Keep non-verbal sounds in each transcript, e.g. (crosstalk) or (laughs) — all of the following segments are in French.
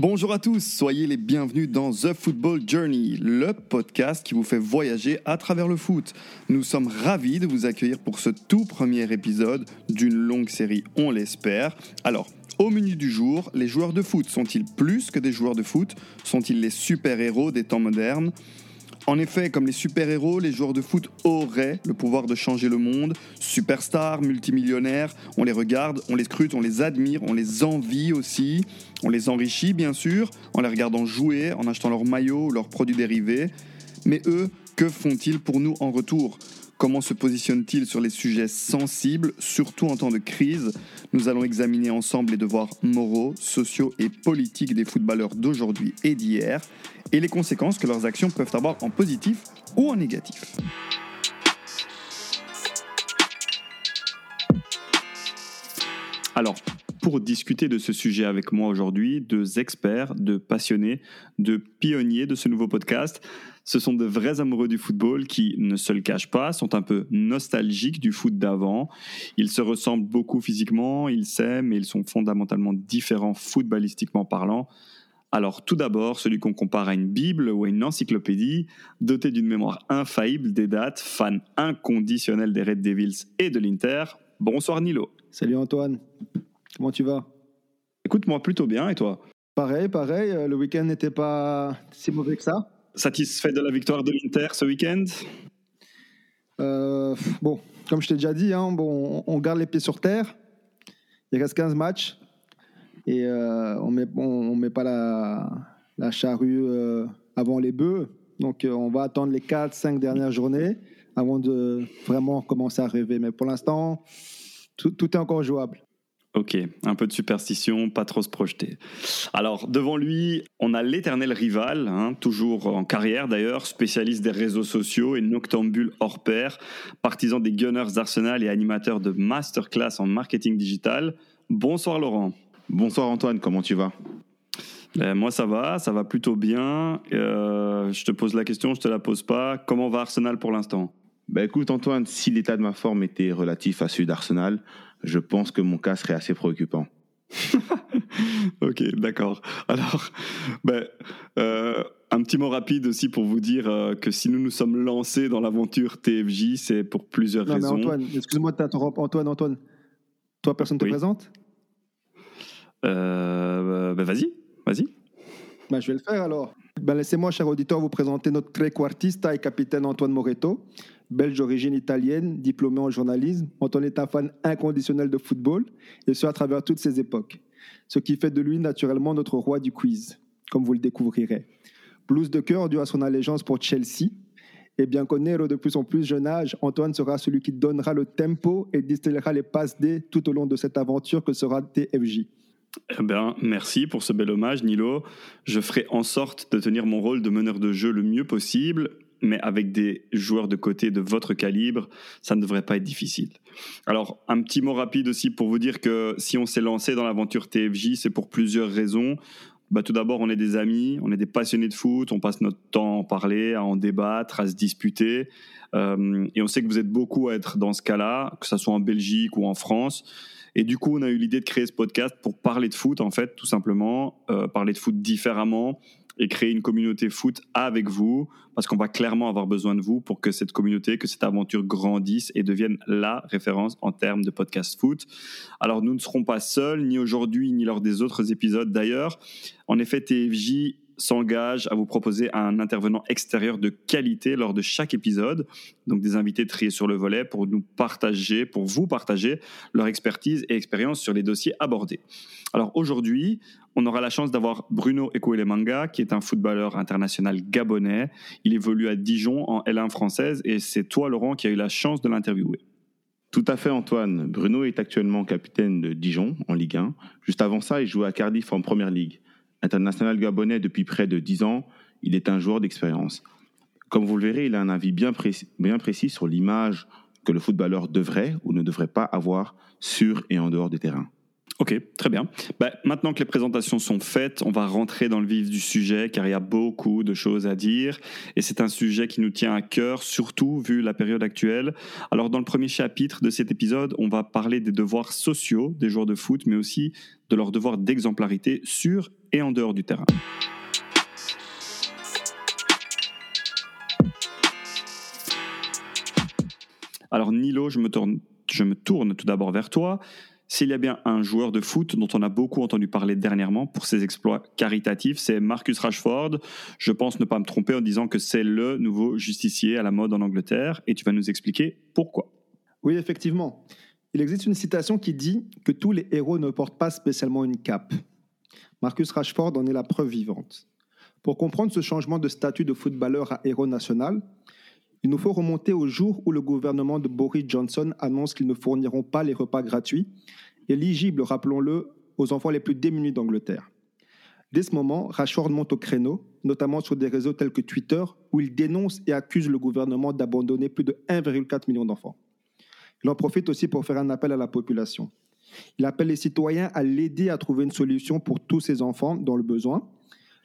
Bonjour à tous, soyez les bienvenus dans The Football Journey, le podcast qui vous fait voyager à travers le foot. Nous sommes ravis de vous accueillir pour ce tout premier épisode d'une longue série, on l'espère. Alors, au menu du jour, les joueurs de foot sont-ils plus que des joueurs de foot? Sont-ils les super-héros des temps modernes? En effet, comme les super-héros, les joueurs de foot auraient le pouvoir de changer le monde. Superstars, multimillionnaires, on les regarde, on les scrute, on les admire, on les envie aussi. On les enrichit bien sûr, en les regardant jouer, en achetant leurs maillots leurs produits dérivés. Mais eux, que font-ils pour nous en retour? Comment se positionnent-ils sur les sujets sensibles, surtout en temps de crise? Nous allons examiner ensemble les devoirs moraux, sociaux et politiques des footballeurs d'aujourd'hui et d'hier et les conséquences que leurs actions peuvent avoir en positif ou en négatif. Alors, pour discuter de ce sujet avec moi aujourd'hui, deux experts, de passionnés, de pionniers de ce nouveau podcast. Ce sont de vrais amoureux du football qui ne se le cachent pas, sont un peu nostalgiques du foot d'avant. Ils se ressemblent beaucoup physiquement, ils s'aiment, mais ils sont fondamentalement différents footballistiquement parlant. Alors tout d'abord, celui qu'on compare à une Bible ou à une encyclopédie, doté d'une mémoire infaillible des dates, fan inconditionnel des Red Devils et de l'Inter. Bonsoir Nilo. Salut Antoine, comment tu vas? Écoute-moi plutôt bien et toi? Pareil, pareil, euh, le week-end n'était pas si mauvais que ça. Satisfait de la victoire de l'Inter ce week-end? Euh, Bon, comme je t'ai déjà dit, hein, bon, on garde les pieds sur terre. Il reste 15 matchs et euh, on met, on, met pas la, la charrue euh, avant les bœufs. Donc on va attendre les 4-5 dernières journées avant de vraiment commencer à rêver. Mais pour l'instant, tout, tout, est encore jouable. Ok, un peu de superstition, pas trop se projeter. Alors, devant lui, on a l'éternel rival, hein, toujours en carrière d'ailleurs, spécialiste des réseaux sociaux et noctambule hors pair, partisan des Gunners d'Arsenal et animateur de masterclass en marketing digital. Bonsoir Laurent. Bonsoir Antoine, comment tu vas? Ben, Moi ça va, ça va plutôt bien. Euh, je te pose la question, je te la pose pas. Comment va Arsenal pour l'instant? Ben Écoute Antoine, si l'état de ma forme était relatif à celui d'Arsenal, je pense que mon cas serait assez préoccupant. (laughs) ok, d'accord. Alors, ben, euh, un petit mot rapide aussi pour vous dire euh, que si nous nous sommes lancés dans l'aventure TFJ, c'est pour plusieurs non, raisons. Mais Antoine, excuse-moi de t'interrompre. Antoine, Antoine, toi, personne ne te présente? Euh, bah, vas-y, vas-y. Bah, je vais le faire alors. Ben, Laissez-moi, cher auditeur, vous présenter notre trequartista et capitaine Antoine Moreto, belge d'origine italienne, diplômé en journalisme. Antoine est un fan inconditionnel de football, et ce à travers toutes ses époques. Ce qui fait de lui naturellement notre roi du quiz, comme vous le découvrirez. Blues de cœur dû à son allégeance pour Chelsea. Et bien connaître de plus en plus jeune âge, Antoine sera celui qui donnera le tempo et distillera les passes D tout au long de cette aventure que sera TFJ. Eh merci pour ce bel hommage, Nilo. Je ferai en sorte de tenir mon rôle de meneur de jeu le mieux possible, mais avec des joueurs de côté de votre calibre, ça ne devrait pas être difficile. Alors, un petit mot rapide aussi pour vous dire que si on s'est lancé dans l'aventure TFJ, c'est pour plusieurs raisons. Bah, tout d'abord, on est des amis, on est des passionnés de foot, on passe notre temps à en parler, à en débattre, à se disputer. Euh, et on sait que vous êtes beaucoup à être dans ce cas-là, que ce soit en Belgique ou en France. Et du coup, on a eu l'idée de créer ce podcast pour parler de foot, en fait, tout simplement, euh, parler de foot différemment et créer une communauté foot avec vous, parce qu'on va clairement avoir besoin de vous pour que cette communauté, que cette aventure grandisse et devienne la référence en termes de podcast foot. Alors, nous ne serons pas seuls, ni aujourd'hui, ni lors des autres épisodes d'ailleurs. En effet, TFJ s'engage à vous proposer un intervenant extérieur de qualité lors de chaque épisode, donc des invités triés sur le volet pour nous partager, pour vous partager leur expertise et expérience sur les dossiers abordés. Alors aujourd'hui, on aura la chance d'avoir Bruno Ekoelemanga, qui est un footballeur international gabonais. Il évolue à Dijon en L1 française et c'est toi, Laurent, qui a eu la chance de l'interviewer. Tout à fait, Antoine. Bruno est actuellement capitaine de Dijon en Ligue 1. Juste avant ça, il jouait à Cardiff en Première Ligue. International gabonais depuis près de 10 ans, il est un joueur d'expérience. Comme vous le verrez, il a un avis bien précis, bien précis sur l'image que le footballeur devrait ou ne devrait pas avoir sur et en dehors des terrains. Ok, très bien. Bah, maintenant que les présentations sont faites, on va rentrer dans le vif du sujet car il y a beaucoup de choses à dire et c'est un sujet qui nous tient à cœur, surtout vu la période actuelle. Alors dans le premier chapitre de cet épisode, on va parler des devoirs sociaux des joueurs de foot, mais aussi de leurs devoirs d'exemplarité sur et en dehors du terrain. Alors Nilo, je me tourne, je me tourne tout d'abord vers toi. S'il y a bien un joueur de foot dont on a beaucoup entendu parler dernièrement pour ses exploits caritatifs, c'est Marcus Rashford. Je pense ne pas me tromper en disant que c'est le nouveau justicier à la mode en Angleterre et tu vas nous expliquer pourquoi. Oui, effectivement. Il existe une citation qui dit que tous les héros ne portent pas spécialement une cape. Marcus Rashford en est la preuve vivante. Pour comprendre ce changement de statut de footballeur à héros national, il nous faut remonter au jour où le gouvernement de Boris Johnson annonce qu'ils ne fourniront pas les repas gratuits, éligibles, rappelons-le, aux enfants les plus démunis d'Angleterre. Dès ce moment, Rashford monte au créneau, notamment sur des réseaux tels que Twitter, où il dénonce et accuse le gouvernement d'abandonner plus de 1,4 million d'enfants. Il en profite aussi pour faire un appel à la population. Il appelle les citoyens à l'aider à trouver une solution pour tous ces enfants dans le besoin.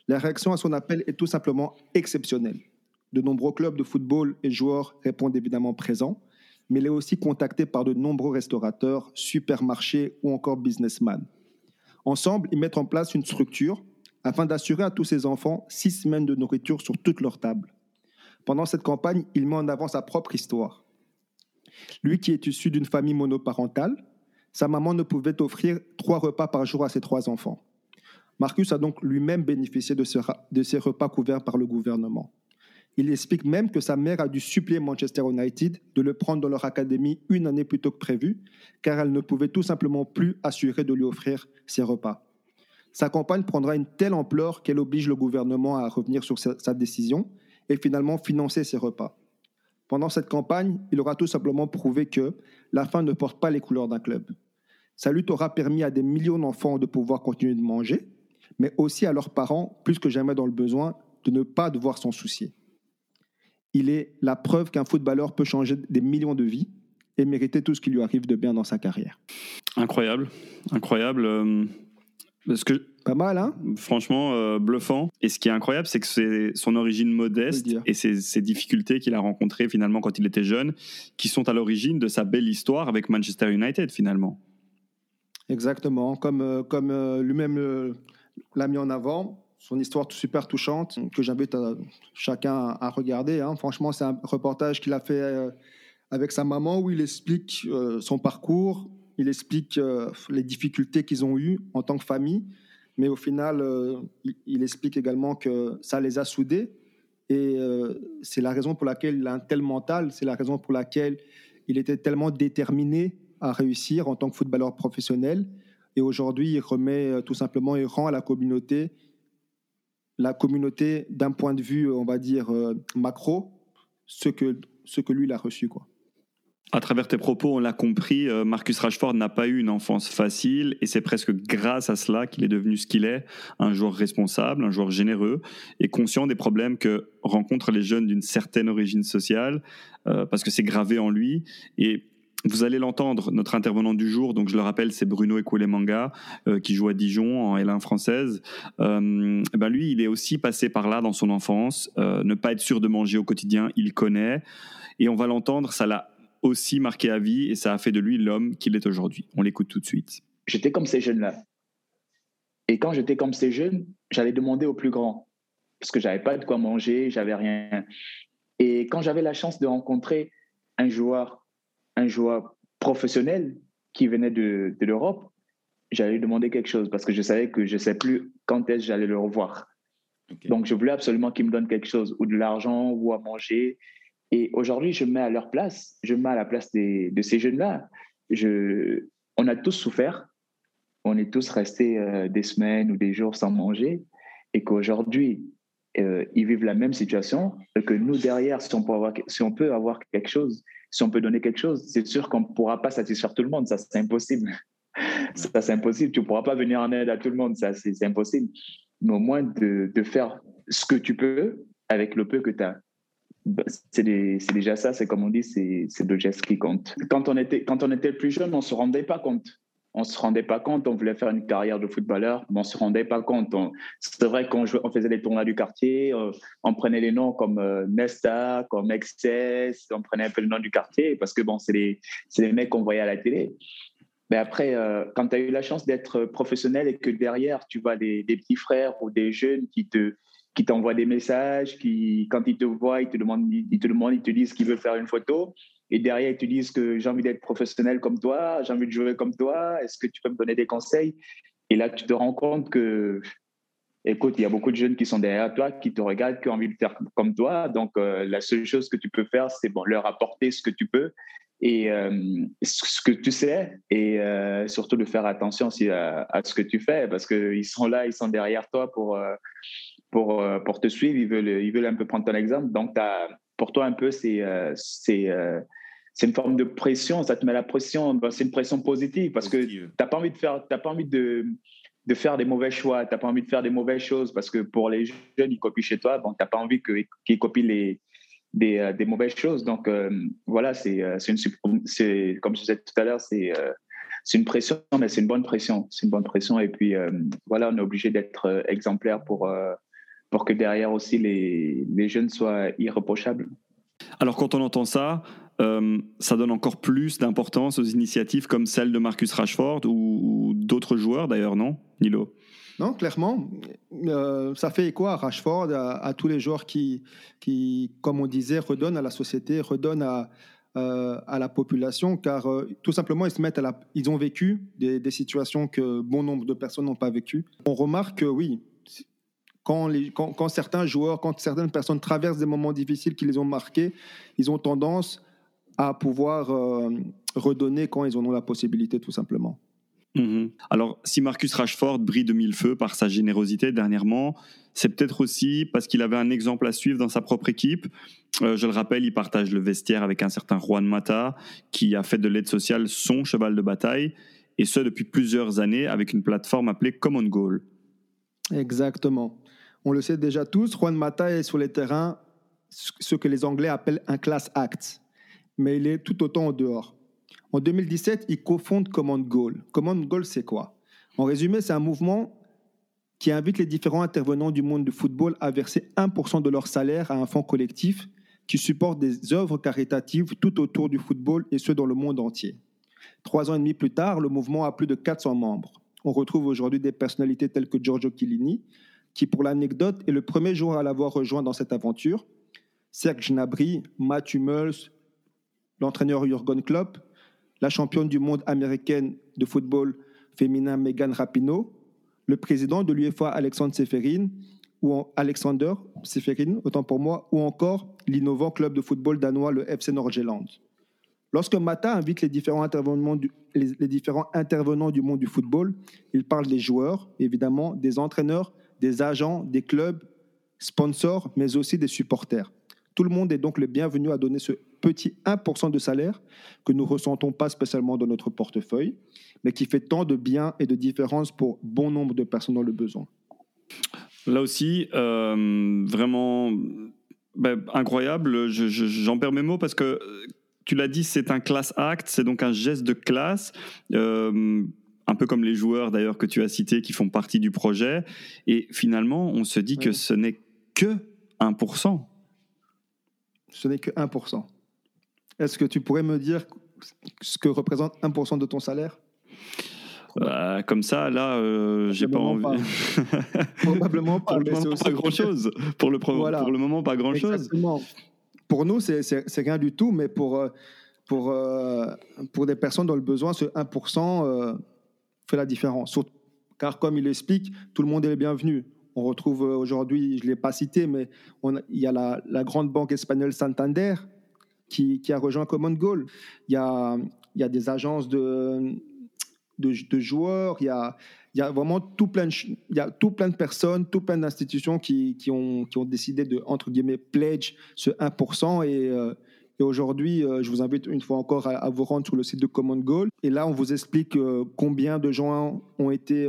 La réaction à son appel est tout simplement exceptionnelle. De nombreux clubs de football et joueurs répondent évidemment présents, mais il est aussi contacté par de nombreux restaurateurs, supermarchés ou encore businessmen. Ensemble, ils mettent en place une structure afin d'assurer à tous ces enfants six semaines de nourriture sur toute leur table. Pendant cette campagne, il met en avant sa propre histoire. Lui qui est issu d'une famille monoparentale, sa maman ne pouvait offrir trois repas par jour à ses trois enfants. Marcus a donc lui-même bénéficié de, ces repas couverts par le gouvernement. Il explique même que sa mère a dû supplier Manchester United de le prendre dans leur académie une année plus tôt que prévu, car elle ne pouvait tout simplement plus assurer de lui offrir ses repas. Sa campagne prendra une telle ampleur qu'elle oblige le gouvernement à revenir sur sa, décision et finalement financer ses repas. Pendant cette campagne, il aura tout simplement prouvé que la faim ne porte pas les couleurs d'un club. Sa lutte aura permis à des millions d'enfants de pouvoir continuer de manger, mais aussi à leurs parents, plus que jamais dans le besoin, de ne pas devoir s'en soucier il est la preuve qu'un footballeur peut changer des millions de vies et mériter tout ce qui lui arrive de bien dans sa carrière. Incroyable, incroyable. Euh, parce que pas mal, hein? Franchement, euh, bluffant. Et ce qui est incroyable, c'est que c'est son origine modeste et ses, difficultés qu'il a rencontrées finalement quand il était jeune, qui sont à l'origine de sa belle histoire avec Manchester United finalement. Exactement, comme, euh, comme lui-même l'a mis en avant son histoire super touchante que j'invite chacun à regarder. Hein. Franchement, c'est un reportage qu'il a fait euh, avec sa maman où il explique euh, son parcours, il explique euh, les difficultés qu'ils ont eues en tant que famille, mais au final, il, explique également que ça les a soudés et c'est la raison pour laquelle il a un tel mental, c'est la raison pour laquelle il était tellement déterminé à réussir en tant que footballeur professionnel. Et aujourd'hui, il remet tout simplement, il rend à la communauté la communauté d'un point de vue, on va dire, euh, macro, ce que, ce que lui, il a reçu. Quoi. À travers tes propos, on l'a compris, euh, Marcus Rashford n'a pas eu une enfance facile et c'est presque grâce à cela qu'il est devenu ce qu'il est, un joueur responsable, un joueur généreux et conscient des problèmes que rencontrent les jeunes d'une certaine origine sociale, euh, parce que c'est gravé en lui. Et vous allez l'entendre, notre intervenant du jour, donc je le rappelle, c'est Bruno Ekoulemanga, euh, qui joue à Dijon en L1 française. Euh, ben lui, il est aussi passé par là dans son enfance. Euh, ne pas être sûr de manger au quotidien, il connaît. Et on va l'entendre, ça l'a aussi marqué à vie et ça a fait de lui l'homme qu'il est aujourd'hui. On l'écoute tout de suite. J'étais comme ces jeunes-là. Et quand j'étais comme ces jeunes, j'allais demander aux plus grands parce que j'avais pas de quoi manger, j'avais rien. Et quand j'avais la chance de rencontrer un joueur un joueur professionnel qui venait de, de l'Europe, j'allais lui demander quelque chose parce que je savais que je ne sais plus quand est-ce que j'allais le revoir. Donc, je voulais absolument qu'il me donne quelque chose, ou de l'argent, ou à manger. Et aujourd'hui, je me mets à leur place, je me mets à la place des, de ces jeunes-là. Je, on a tous souffert, on est tous restés euh, des semaines ou des jours sans manger, et qu'aujourd'hui, euh, ils vivent la même situation, et que nous, derrière, si on peut avoir, si on peut avoir quelque chose, si on peut donner quelque chose, c'est sûr qu'on ne pourra pas satisfaire tout le monde, ça c'est impossible. ça c'est impossible, tu ne pourras pas venir en aide à tout le monde, ça c'est impossible. Mais au moins de, de, faire ce que tu peux avec le peu que tu as. Bah, c'est déjà ça, c'est comme on dit, c'est le geste qui compte. Quand on, était, quand on était plus jeune, on ne se rendait pas compte on se rendait pas compte, on voulait faire une carrière de footballeur, mais on se rendait pas compte. C'est vrai qu'on on faisait les tournois du quartier, euh, on prenait les noms comme euh, Nesta, comme Excess, on prenait un peu le nom du quartier, parce que bon, c'est les, les mecs qu'on voyait à la télé. Mais après, euh, quand tu as eu la chance d'être professionnel et que derrière, tu vois des, petits frères ou des jeunes qui te qui t'envoient des messages, qui, quand ils te voient, ils te demandent, ils te, demandent, ils te disent qu'ils veulent faire une photo. Et derrière, ils te disent que j'ai envie d'être professionnel comme toi, j'ai envie de jouer comme toi, est-ce que tu peux me donner des conseils? Et là, tu te rends compte que, écoute, il y a beaucoup de jeunes qui sont derrière toi, qui te regardent, qui ont envie de faire comme toi. Donc, euh, la seule chose que tu peux faire, c'est bon, leur apporter ce que tu peux et euh, ce que tu sais et euh, surtout de faire attention aussi à, ce que tu fais parce qu'ils sont là, ils sont derrière toi pour, pour, pour te suivre, ils veulent, ils veulent un peu prendre ton exemple. Donc, pour toi, un peu, c'est c'est une forme de pression, ça te met la pression, ben, c'est une pression positive parce que tu n'as pas envie de faire, pas envie de, de faire des mauvais choix, tu n'as pas envie de faire des mauvaises choses parce que pour les jeunes, ils copient chez toi, donc tu n'as pas envie qu'ils copient les, des, euh, des mauvaises choses. Donc euh, voilà, c'est euh, une, comme je disais tout à l'heure, c'est une pression, mais c'est une bonne pression. C'est une bonne pression. Et puis, voilà, on est obligé d'être exemplaire pour, pour que derrière aussi les, les, jeunes soient irréprochables. Alors, quand on entend ça, ça donne encore plus d'importance aux initiatives comme celle de Marcus Rashford ou, d'autres joueurs d'ailleurs, non, Nilo? Non, clairement, euh, ça fait écho à Rashford, à, tous les joueurs qui, qui, comme on disait, redonnent à la société, redonnent à, euh, la population, car euh, tout simplement, ils, se mettent à la, ils ont vécu des, situations que bon nombre de personnes n'ont pas vécues. On remarque que oui, quand, les, quand, quand, certains joueurs, quand certaines personnes traversent des moments difficiles qui les ont marqués, ils ont tendance à pouvoir redonner quand ils en ont la possibilité, tout simplement. Mhm. Alors, si Marcus Rashford brille de mille feux par sa générosité dernièrement, c'est peut-être aussi parce qu'il avait un exemple à suivre dans sa propre équipe. Euh, je le rappelle, il partage le vestiaire avec un certain Juan Mata, qui a fait de l'aide sociale son cheval de bataille, et ce depuis plusieurs années avec une plateforme appelée Common Goal. Exactement. On le sait déjà tous, Juan Mata est sur les terrains ce que les Anglais appellent un class act, mais il est tout autant au dehors. En 2017, il cofonde Command Goal. Command Goal, c'est quoi? En résumé, c'est un mouvement qui invite les différents intervenants du monde du football à verser 1% de leur salaire à un fonds collectif qui supporte des œuvres caritatives tout autour du football et ce dans le monde entier. Trois ans et demi plus tard, le mouvement a plus de 400 membres. On retrouve aujourd'hui des personnalités telles que Giorgio Chiellini, qui pour l'anecdote est le premier joueur à l'avoir rejoint dans cette aventure, Serge Gnabry, Matthew Hummels, l'entraîneur Jurgen Klopp, la championne du monde américaine de football féminin Megan Rapinoe, le président de l'UEFA Alexandre Seferin, ou Alexander Seferin, autant pour moi, ou encore l'innovant club de football danois, le FC Nordjylland. Lorsque Mata invite les différents, intervenants du, les différents intervenants du monde du football, il parle des joueurs, évidemment, des entraîneurs, des agents, des clubs, sponsors, mais aussi des supporters. Tout le monde est donc le bienvenu à donner ce petit 1% de salaire que nous ressentons pas spécialement dans notre portefeuille, mais qui fait tant de bien et de différence pour bon nombre de personnes dans le besoin. Là aussi, euh, vraiment ben, incroyable. J'en perds mes mots parce que tu l'as dit, c'est un class act, c'est donc un geste de classe. Euh, un peu comme les joueurs d'ailleurs que tu as cités qui font partie du projet. Et finalement, on se dit que ce n'est que 1% ce n'est que 1%. Est-ce que tu pourrais me dire ce que représente 1% de ton salaire? Bah, comme ça, là, euh, j'ai pas envie. Probablement (laughs) pas. pour le moment, pas grand-chose. Pour le, pour le moment, pas grand-chose. Pour nous, c'est rien du tout, mais pour, euh, pour, euh, pour des personnes dans le besoin, ce 1% fait la différence. Car comme il explique, tout le monde est bienvenu. On retrouve euh, aujourd'hui, je ne l'ai pas cité, mais il y a la, grande banque espagnole Santander qui, a rejoint Common Goal. Il y a, il y a des agences de, de, joueurs, il y, a, il y a vraiment tout plein de, il y a tout plein de personnes, tout plein d'institutions qui, qui, ont, qui ont décidé de, entre guillemets, pledge ce 1%. Et, euh, et aujourd'hui, euh, je vous invite une fois encore à, vous rendre sur le site de Common Goal. Et là, on vous explique combien de gens ont été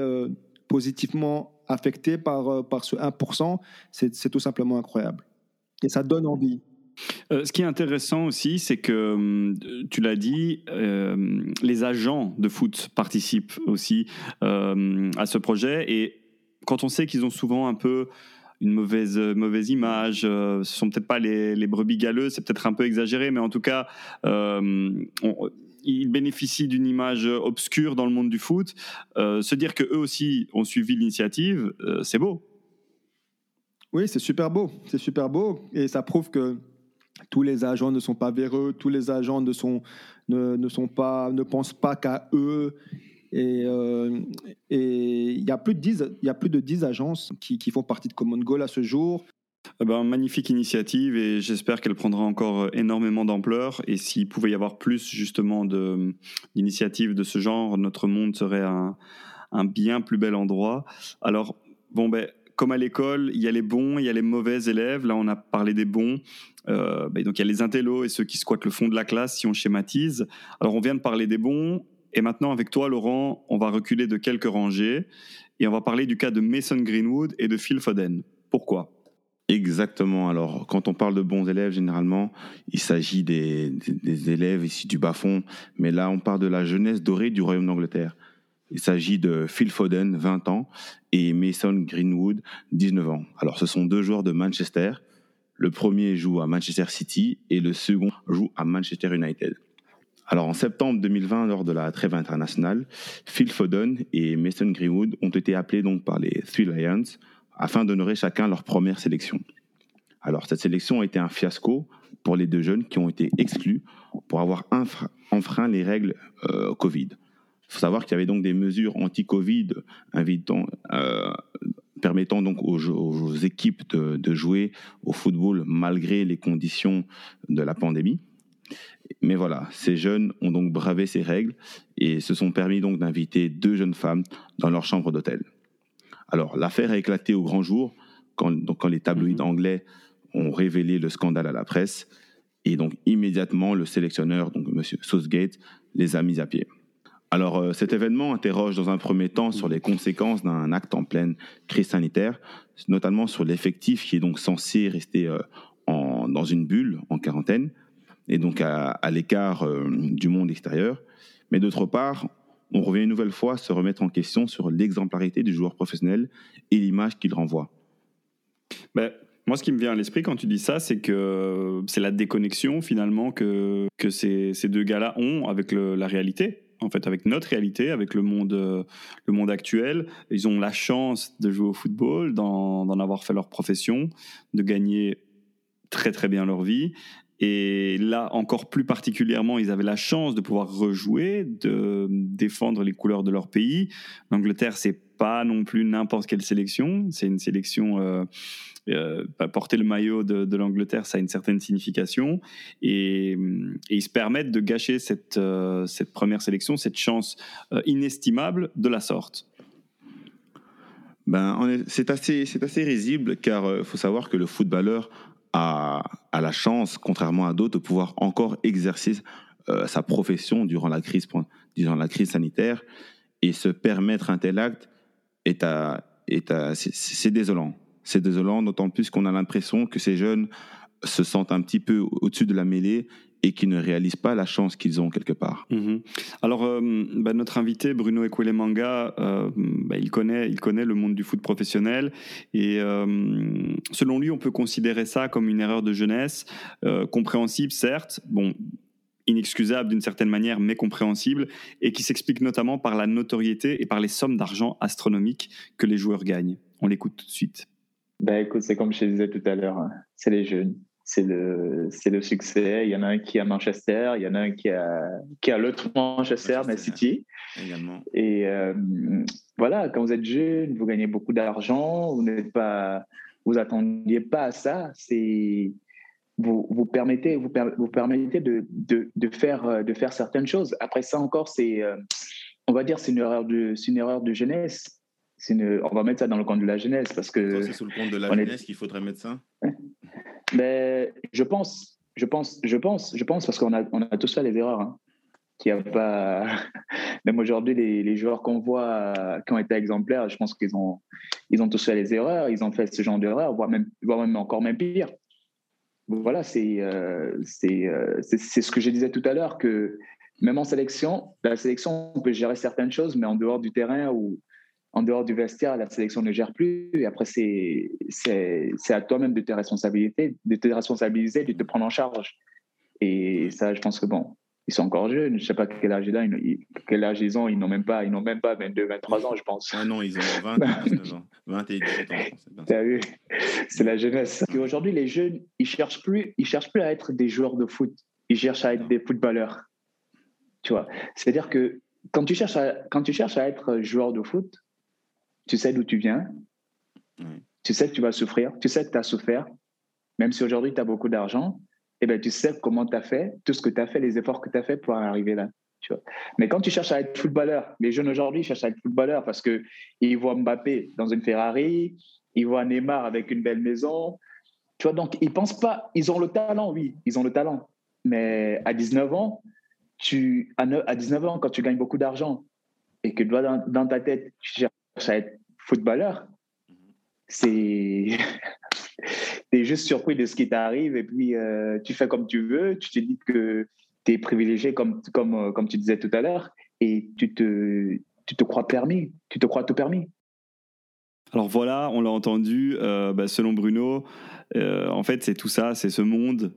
positivement affecté par, euh, par ce 1%, c'est tout simplement incroyable. Et ça donne envie. Euh, ce qui est intéressant aussi, c'est que, euh, tu l'as dit, les agents de foot participent aussi à ce projet. Et quand on sait qu'ils ont souvent un peu une mauvaise, mauvaise image, ce sont peut-être pas les, brebis galeux, c'est peut-être un peu exagéré, mais en tout cas, on, ils bénéficient d'une image obscure dans le monde du foot. se dire que eux aussi ont suivi l'initiative, c'est beau. Oui, c'est super beau, c'est super beau, et ça prouve que tous les agents ne sont pas véreux, tous les agents ne sont ne, ne sont pas ne pensent pas qu'à eux. Et il y a plus de 10 il y a plus de 10 agences qui, font partie de Common Goal à ce jour. Eh ben, magnifique initiative et j'espère qu'elle prendra encore énormément d'ampleur. Et s'il pouvait y avoir plus justement d'initiatives de, ce genre, notre monde serait un, un, bien plus bel endroit. Alors, bon, ben, comme à l'école, il y a les bons, il y a les mauvais élèves. Là, on a parlé des bons. Euh, ben, donc, il y a les intellos et ceux qui squattent le fond de la classe, si on schématise. Alors, on vient de parler des bons. Et maintenant, avec toi, Laurent, on va reculer de quelques rangées et on va parler du cas de Mason Greenwood et de Phil Foden. Pourquoi? Exactement. Alors, quand on parle de bons élèves, généralement, il s'agit des, élèves ici du bas-fond. Mais là, on parle de la jeunesse dorée du Royaume d'Angleterre. Il s'agit de Phil Foden, 20 ans, et Mason Greenwood, 19 ans. Alors, ce sont deux joueurs de Manchester. Le premier joue à Manchester City et le second joue à Manchester United. Alors, en septembre 2020, lors de la trêve internationale, Phil Foden et Mason Greenwood ont été appelés donc par les Three Lions afin d'honorer chacun leur première sélection. Alors cette sélection a été un fiasco pour les deux jeunes qui ont été exclus pour avoir enfreint les règles euh, Covid. Il faut savoir qu'il y avait donc des mesures anti-Covid euh, permettant donc aux, équipes de, de, jouer au football malgré les conditions de la pandémie. Mais voilà, ces jeunes ont donc bravé ces règles et se sont permis donc d'inviter deux jeunes femmes dans leur chambre d'hôtel. Alors, l'affaire a éclaté au grand jour quand, donc, quand les tabloïds mhm. anglais ont révélé le scandale à la presse. Et donc, immédiatement, le sélectionneur, donc M. Southgate, les a mis à pied. Alors, euh, cet événement interroge dans un premier temps sur les conséquences d'un acte en pleine crise sanitaire, notamment sur l'effectif qui est donc censé rester euh, en, dans une bulle, en quarantaine, et donc à, l'écart euh, du monde extérieur. Mais d'autre part, on revient une nouvelle fois à se remettre en question sur l'exemplarité du joueur professionnel et l'image qu'il renvoie. Ben, moi, ce qui me vient à l'esprit quand tu dis ça, c'est que c'est la déconnexion finalement que, que ces, deux gars-là ont avec la réalité. En fait, avec notre réalité, avec le monde, le monde actuel, ils ont la chance de jouer au football, d'en avoir fait leur profession, de gagner très très bien leur vie et là, encore plus particulièrement, ils avaient la chance de pouvoir rejouer, de défendre les couleurs de leur pays. L'Angleterre, c'est pas non plus n'importe quelle sélection. C'est une sélection. Euh, euh, porter le maillot de, l'Angleterre, ça a une certaine signification. Et, ils se permettent de gâcher cette, euh, première sélection, cette chance inestimable de la sorte. Ben, c'est assez, assez risible car il faut savoir que le footballeur a, la chance, contrairement à d'autres, de pouvoir encore exercer euh, sa profession durant la crise, la crise sanitaire et se permettre un tel acte est à, est à, c'est désolant. C'est désolant, d'autant plus qu'on a l'impression que ces jeunes se sentent un petit peu au-dessus de la mêlée et qui ne réalisent pas la chance qu'ils ont quelque part. Mhm. Alors, euh, bah, notre invité, Bruno Ekwele-Manga, euh, bah, il, connaît, il connaît le monde du foot professionnel et euh, selon lui, on peut considérer ça comme une erreur de jeunesse, compréhensible certes, bon, inexcusable d'une certaine manière, mais compréhensible, et qui s'explique notamment par la notoriété et par les sommes d'argent astronomiques que les joueurs gagnent. On l'écoute tout de suite. Ben écoute, c'est comme je te disais tout à l'heure, hein. c'est les jeunes c'est le, c'est le succès. Il y en a un qui est à Manchester, il y en a un qui a, qui a l'autre Manchester, mais City. Également. Et euh, voilà, quand vous êtes jeune, vous gagnez beaucoup d'argent, vous n'êtes pas, vous attendiez pas à ça. C'est, vous, vous permettez, vous, vous permettez de, de, de, faire, de faire certaines choses. Après ça encore, c'est, euh, on va dire, c'est une erreur de, c'est une erreur de jeunesse. Une, on va mettre ça dans le compte de la jeunesse parce que. C'est sous le compte de la jeunesse qu'il faudrait mettre ça? Mais je pense, je pense, je pense, je pense parce qu'on a, on a tous fait les erreurs. Hein. Qui a pas... (laughs) Même aujourd'hui, les, les joueurs qu'on voit qui ont été exemplaires, je pense qu'ils ont, ils ont tous fait les erreurs, ils ont fait ce genre d'erreurs, voire même, voire même encore même pire. Voilà, c'est euh, euh, ce que je disais tout à l'heure, que même en sélection, la sélection, on peut gérer certaines choses, mais en dehors du terrain ou en dehors du vestiaire, la sélection ne gère plus. Et après, c'est, c'est, à toi-même de te responsabiliser, de te responsabiliser, de te prendre en charge. Et ça, je pense que bon, ils sont encore jeunes. Je sais pas quel âge, ils, quel âge ils ont. Ils n'ont même pas, ils n'ont même pas 22, 23 ans, je pense. Ah non, ils ont 20 et 19 ans. 20 et 18 ans. T'as vu? C'est la jeunesse. Aujourd'hui, les jeunes, ils cherchent plus, ils cherchent plus à être des joueurs de foot. Ils cherchent à être des footballeurs. Tu vois? C'est-à-dire que quand tu cherches à, quand tu cherches à être joueur de foot, tu sais d'où tu viens. Tu sais que tu vas souffrir. Tu sais que tu as souffert. Même si aujourd'hui tu as beaucoup d'argent, eh ben, tu sais comment tu as fait, tout ce que tu as fait, les efforts que tu as fait pour arriver là. Tu vois. Mais quand tu cherches à être footballeur, les jeunes aujourd'hui cherchent à être footballeur parce qu'ils voient Mbappé dans une Ferrari, ils voient Neymar avec une belle maison. Tu vois, donc ils pensent pas, ils ont le talent, oui, ils ont le talent. Mais à 19 ans, tu, à 19 ans, quand tu gagnes beaucoup d'argent et que dans, dans ta tête, tu cherches à être footballeur, c'est (laughs) tu es juste surpris de ce qui t'arrive et puis euh, tu fais comme tu veux, tu te dis que tu es privilégié comme, comme, euh, comme tu disais tout à l'heure et tu te, tu te crois permis, tu te crois tout permis. Alors voilà, on l'a entendu, euh, bah, selon Bruno, en fait c'est tout ça, c'est ce monde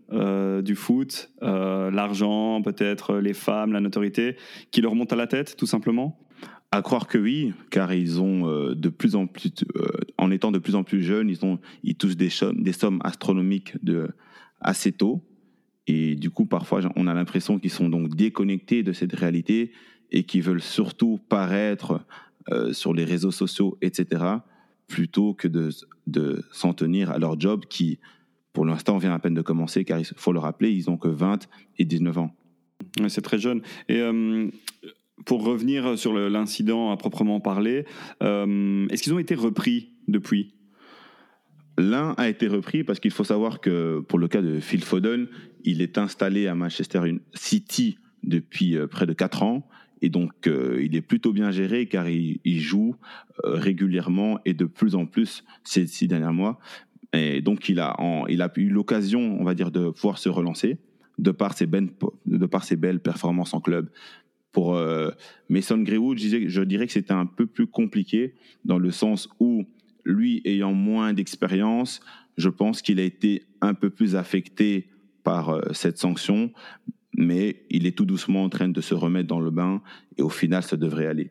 du foot, l'argent, peut-être les femmes, la notoriété, qui leur monte à la tête tout simplement à croire que oui, car ils ont euh, de plus en plus, euh, en étant de plus en plus jeunes, ils, ont, ils touchent des, sommes, astronomiques assez tôt. Et du coup, parfois, on a l'impression qu'ils sont donc déconnectés de cette réalité et qu'ils veulent surtout paraître euh, sur les réseaux sociaux, etc., plutôt que de, de s'en tenir à leur job qui, pour l'instant, vient à peine de commencer, car il faut le rappeler, ils n'ont que 20 et 19 ans. c'est très jeune. Et pour revenir sur l'incident à proprement parler, euh, est-ce qu'ils ont été repris depuis? L'un a été repris parce qu'il faut savoir que pour le cas de Phil Foden, il est installé à Manchester City depuis euh, près de 4 ans. Et donc, euh, il est plutôt bien géré car il, joue régulièrement et de plus en plus ces six derniers mois. Et donc, il a, eu l'occasion, on va dire, de pouvoir se relancer de par ses, de par ses belles performances en club, pour euh, Mason Greenwood, je, dirais que c'était un peu plus compliqué dans le sens où lui ayant moins d'expérience, je pense qu'il a été un peu plus affecté par euh, cette sanction, mais il est tout doucement en train de se remettre dans le bain et au final, ça devrait aller.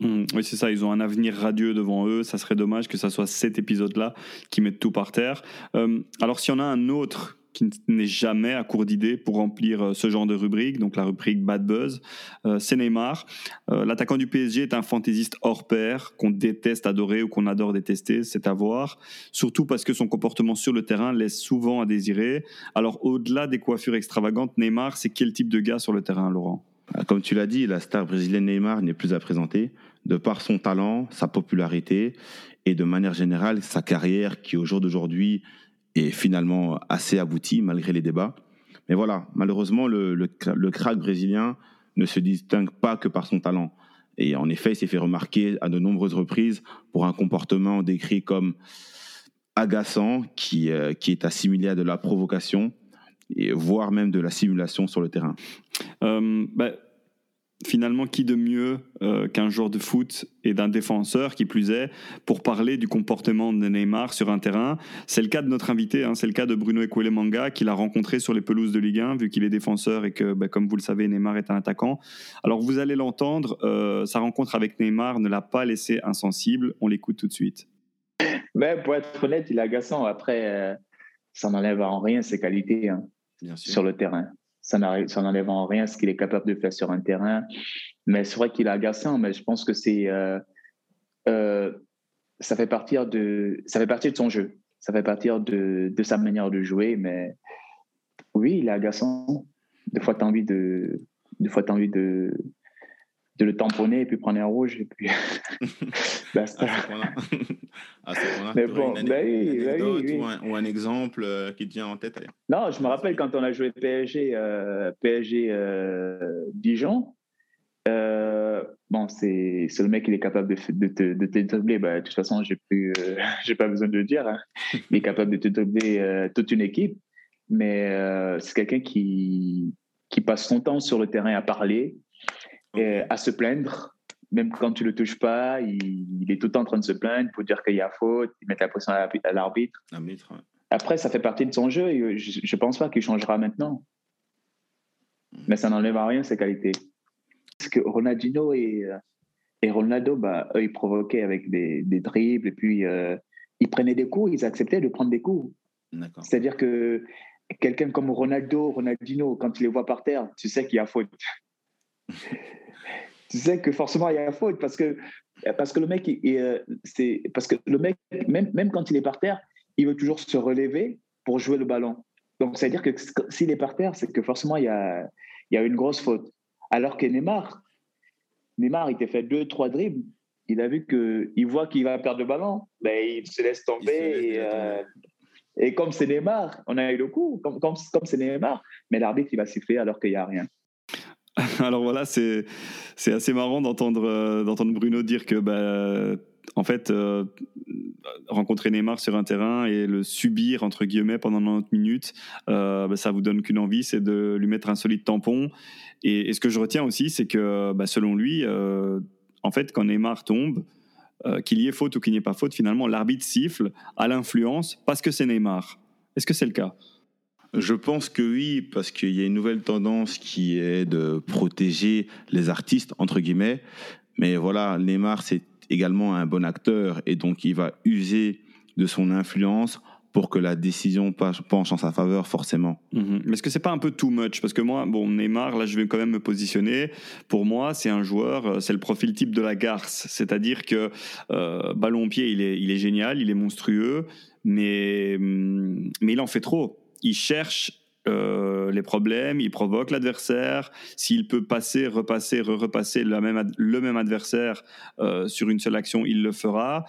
Mmh, oui, c'est ça, ils ont un avenir radieux devant eux. Ça serait dommage que ça soit cet épisode-là qui mette tout par terre. Euh, alors, s'il y en a un autre qui n'est jamais à court d'idées pour remplir euh, ce genre de rubrique, donc la rubrique Bad Buzz. Euh, c'est Neymar. Euh, l'attaquant du PSG est un fantaisiste hors pair qu'on déteste adorer ou qu'on adore détester, c'est à voir. Surtout parce que son comportement sur le terrain laisse souvent à désirer. Alors au-delà des coiffures extravagantes, Neymar, c'est quel type de gars sur le terrain, Laurent? Bah, Comme tu l'as dit, la star brésilienne Neymar n'est plus à présenter. De par son talent, sa popularité et de manière générale sa carrière qui au jour d'aujourd'hui est finalement assez abouti malgré les débats. Mais voilà, malheureusement, le, le, crack brésilien ne se distingue pas que par son talent. Et en effet, il s'est fait remarquer à de nombreuses reprises pour un comportement décrit comme agaçant, qui, euh, qui est assimilé à de la provocation, et voire même de la simulation sur le terrain. Euh, bah, finalement, qui de mieux euh, qu'un joueur de foot et d'un défenseur, qui plus est, pour parler du comportement de Neymar sur un terrain? C'est le cas de notre invité, hein, c'est le cas de Bruno Manga, qu'il a rencontré sur les pelouses de Ligue 1, vu qu'il est défenseur et que, bah, comme vous le savez, Neymar est un attaquant. Alors, vous allez l'entendre, euh, sa rencontre avec Neymar ne l'a pas laissé insensible. On l'écoute tout de suite. Ben, pour être honnête, il est agaçant. Après, euh, ça n'enlève en rien ses qualités hein, sur le terrain ça n'enlève en rien ce qu'il est capable de faire sur un terrain. Mais c'est vrai qu'il est agaçant, mais je pense que c'est, euh, euh, ça, fait partie de, ça fait partie de son jeu. Ça fait partie de, de sa manière de jouer. Mais oui, il est agaçant. Des fois, tu as envie de, des fois, as envie de, de le tamponner et puis prendre un rouge et puis (laughs) (laughs) basta. Ah, Mais bon, ben oui, ben oui, Ou, un, exemple euh, qui te vient en tête Non, je me rappelle quand on a joué PSG, euh, PSG euh, Dijon. bon, c'est le mec qui est capable de, de, de, te doubler. Bah, de toute façon, j'ai (laughs) j'ai pas besoin de le dire. Hein. (laughs) Il est capable de te doubler toute une équipe. Mais c'est quelqu'un qui, qui passe son temps sur le terrain à parler, à se plaindre. Même quand tu le touches pas, il, est tout le temps en train de se plaindre pour dire qu'il y a faute, il met la pression à l'arbitre. Après, ça fait partie de son jeu et je ne pense pas qu'il changera maintenant. Mais ça n'enlève à rien ses qualités. Parce que Ronaldinho et, et Ronaldo, bah, eux, ils provoquaient avec des, des dribbles et puis euh, ils prenaient des coups, ils acceptaient de prendre des coups. C'est-à-dire que quelqu'un comme Ronaldo, Ronaldinho, quand tu les vois par terre, tu sais qu'il y a faute. (laughs) tu sais que forcément il y a faute parce que parce que le mec, euh, c'est parce que le mec, même, même quand il est par terre, il veut toujours se relever pour jouer le ballon. Donc, c'est-à-dire que s'il est par terre, c'est que forcément, il y a, il y a une grosse faute. Alors que Neymar, Neymar, il t'a fait deux, trois dribbles. Il a vu qu'il voit qu'il va perdre le ballon. Ben, il se laisse tomber. Euh, et, comme c'est Neymar, on a eu le coup, comme, comme, comme c'est Neymar, mais l'arbitre, il va siffler alors qu'il n'y a rien. (laughs) Alors voilà, c'est assez marrant d'entendre euh, Bruno dire que bah, en fait, euh, rencontrer Neymar sur un terrain et le subir, entre guillemets, pendant 90 minutes, euh, bah, ça vous donne qu'une envie, c'est de lui mettre un solide tampon. Et, ce que je retiens aussi, c'est que bah, selon lui, en fait, quand Neymar tombe, qu'il y ait faute ou qu'il n'y ait pas faute, finalement, l'arbitre siffle à l'influence parce que c'est Neymar. Est-ce que c'est le cas? Je pense que oui, parce qu'il y a une nouvelle tendance qui est de protéger les artistes, entre guillemets. Mais voilà, Neymar, c'est également un bon acteur et donc il va user de son influence pour que la décision penche en sa faveur, forcément. Mhm. Mais est-ce que c'est pas un peu too much? Parce que moi, bon, Neymar, là, je vais quand même me positionner. Pour moi, c'est un joueur, euh, c'est le profil type de la garce. C'est-à-dire que euh, ballon au pied, il est, il est génial, il est monstrueux, mais, hum, mais il en fait trop il cherche euh, les problèmes, il provoque l'adversaire. S'il peut passer, repasser, repasser le même adversaire euh, sur une seule action, il le fera.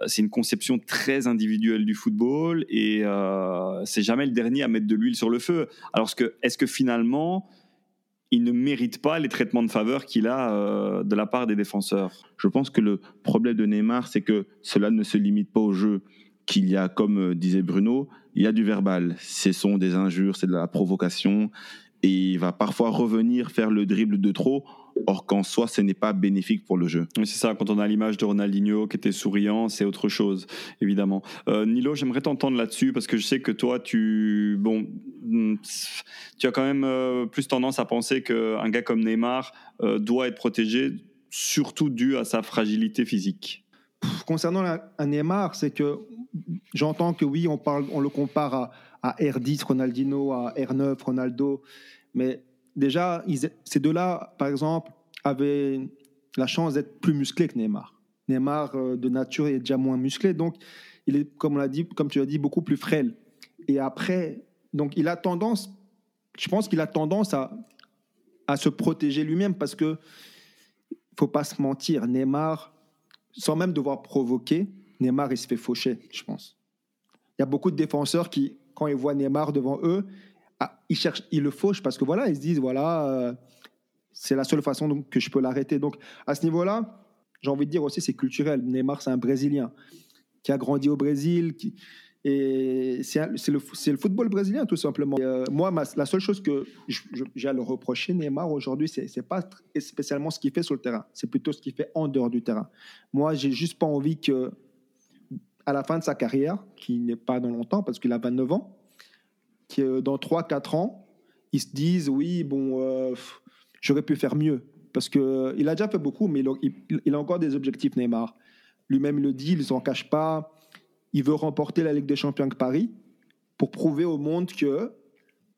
Euh, c'est une conception très individuelle du football et c'est jamais le dernier à mettre de l'huile sur le feu. Alors, est-ce que finalement, il ne mérite pas les traitements de faveur qu'il a de la part des défenseurs? Je pense que le problème de Neymar, c'est que cela ne se limite pas au jeu qu'il y a, comme disait Bruno, il y a du verbal. Ce sont des injures, c'est de la provocation. Et il va parfois revenir faire le dribble de trop, or qu'en soi, ce n'est pas bénéfique pour le jeu. C'est ça, quand on a l'image de Ronaldinho qui était souriant, c'est autre chose, évidemment. Euh, Nilo, j'aimerais t'entendre là-dessus, parce que je sais que toi, tu, bon, mm, tu as quand même euh, plus tendance à penser qu'un gars comme Neymar doit être protégé, surtout dû à sa fragilité physique. Concernant un Neymar, c'est que j'entends que oui, on, le compare à, à, R10 Ronaldinho, à R9 Ronaldo, mais déjà, ces deux-là, par exemple, avaient la chance d'être plus musclés que Neymar. Neymar, euh, de nature, est déjà moins musclé, donc il est, comme tu l'as dit, beaucoup plus frêle. Et après, donc il a tendance, je pense qu'il a tendance à, à se protéger lui-même parce que faut pas se mentir, Neymar, sans même devoir provoquer, Neymar, il se fait faucher, je pense. Il y a beaucoup de défenseurs qui, quand ils voient Neymar devant eux, ah, ils, cherchent, ils le fauchent parce que voilà, ils se disent, voilà, euh, c'est la seule façon que je peux l'arrêter. Donc, à ce niveau-là, j'ai envie de dire aussi, c'est culturel. Neymar, c'est un Brésilien qui a grandi au Brésil, qui, et c'est le, le, football brésilien, tout simplement. Euh, moi, la seule chose que j'ai à le reprocher, Neymar, aujourd'hui, c'est n'est pas spécialement ce qu'il fait sur le terrain, c'est plutôt ce qu'il fait en dehors du terrain. Moi, j'ai juste pas envie que à la fin de sa carrière, qui n'est pas dans longtemps parce qu'il a 29 ans, que dans 3-4 ans, ils se disent oui, bon, euh, j'aurais pu faire mieux. Parce qu'il a déjà fait beaucoup, mais il, a encore des objectifs, Neymar. Lui-même le dit, il ne s'en cache pas. Il veut remporter la Ligue des Champions avec Paris pour prouver au monde que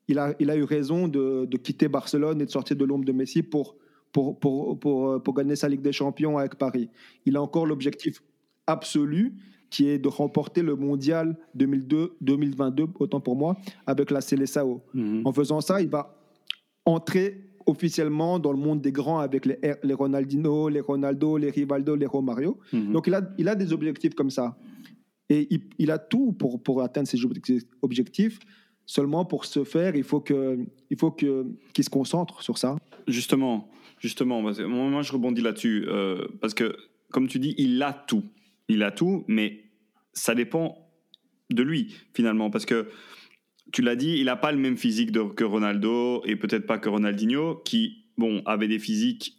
il a, il a eu raison de, de, quitter Barcelone et de sortir de l'ombre de Messi pour, pour, pour, pour, pour gagner sa Ligue des Champions avec Paris. Il a encore l'objectif absolu qui est de remporter le mondial 2002-2022, autant pour moi, avec la Célessao. Mhm. En faisant ça, il va entrer officiellement dans le monde des grands avec les, les Ronaldinho, les Ronaldo, les Rivaldo, les Romario. Mhm. Donc il a, il a des objectifs comme ça. Et il, il a tout pour, pour atteindre ces objectifs. Seulement pour ce faire, il faut qu'il que, qu'il se concentre sur ça. Justement, justement, moi je rebondis là-dessus. Euh, parce que, comme tu dis, il a tout il a tout, mais ça dépend de lui finalement, parce que tu l'as dit, il n'a pas le même physique que Ronaldo et peut-être pas que Ronaldinho, qui bon avait des physiques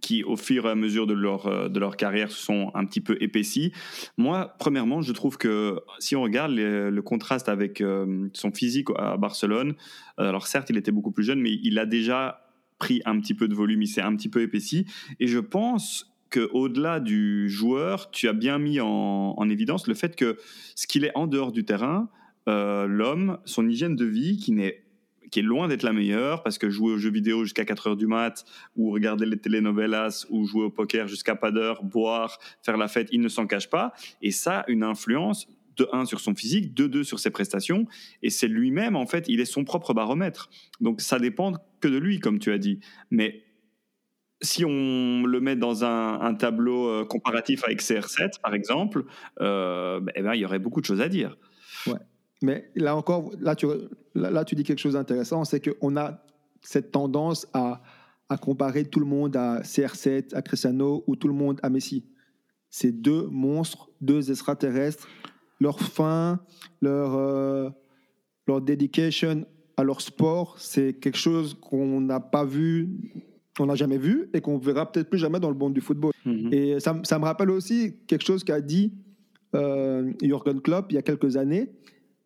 qui, au fur et à mesure de leur, euh, de leur carrière, sont un petit peu épaissis. Moi, premièrement, je trouve que si on regarde le contraste avec euh, son physique à Barcelone, euh, alors certes, il était beaucoup plus jeune, mais il a déjà pris un petit peu de volume, il s'est un petit peu épaissi. Et je pense qu'au-delà du joueur, tu as bien mis en, en, évidence le fait que ce qu'il est en dehors du terrain, l'homme, son hygiène de vie, qui est loin d'être la meilleure, parce que jouer aux jeux vidéo jusqu'à 4 heures du mat, ou regarder les telenovelas, ou jouer au poker jusqu'à pas d'heure, boire, faire la fête, il ne s'en cache pas. Et ça, une influence de 1 sur son physique, de 2 sur ses prestations, et c'est lui-même, en fait, il est son propre baromètre. Donc ça dépend que de lui, comme tu as dit. Mais si on le met dans un, tableau euh, comparatif avec CR7, par exemple, euh, ben, eh ben, il y aurait beaucoup de choses à dire. Mais là encore, là tu, là, tu dis quelque chose d'intéressant, c'est qu'on a cette tendance à, à, comparer tout le monde à CR7, à Cristiano ou tout le monde à Messi. C'est deux monstres, deux extraterrestres. Leur fin, leur, euh, leur dedication à leur sport, c'est quelque chose qu'on n'a pas vu, qu'on n'a jamais vu et qu'on verra peut-être plus jamais dans le monde du football. Mm-hmm. Et ça, ça, me rappelle aussi quelque chose qu'a dit euh, Jürgen Klopp il y a quelques années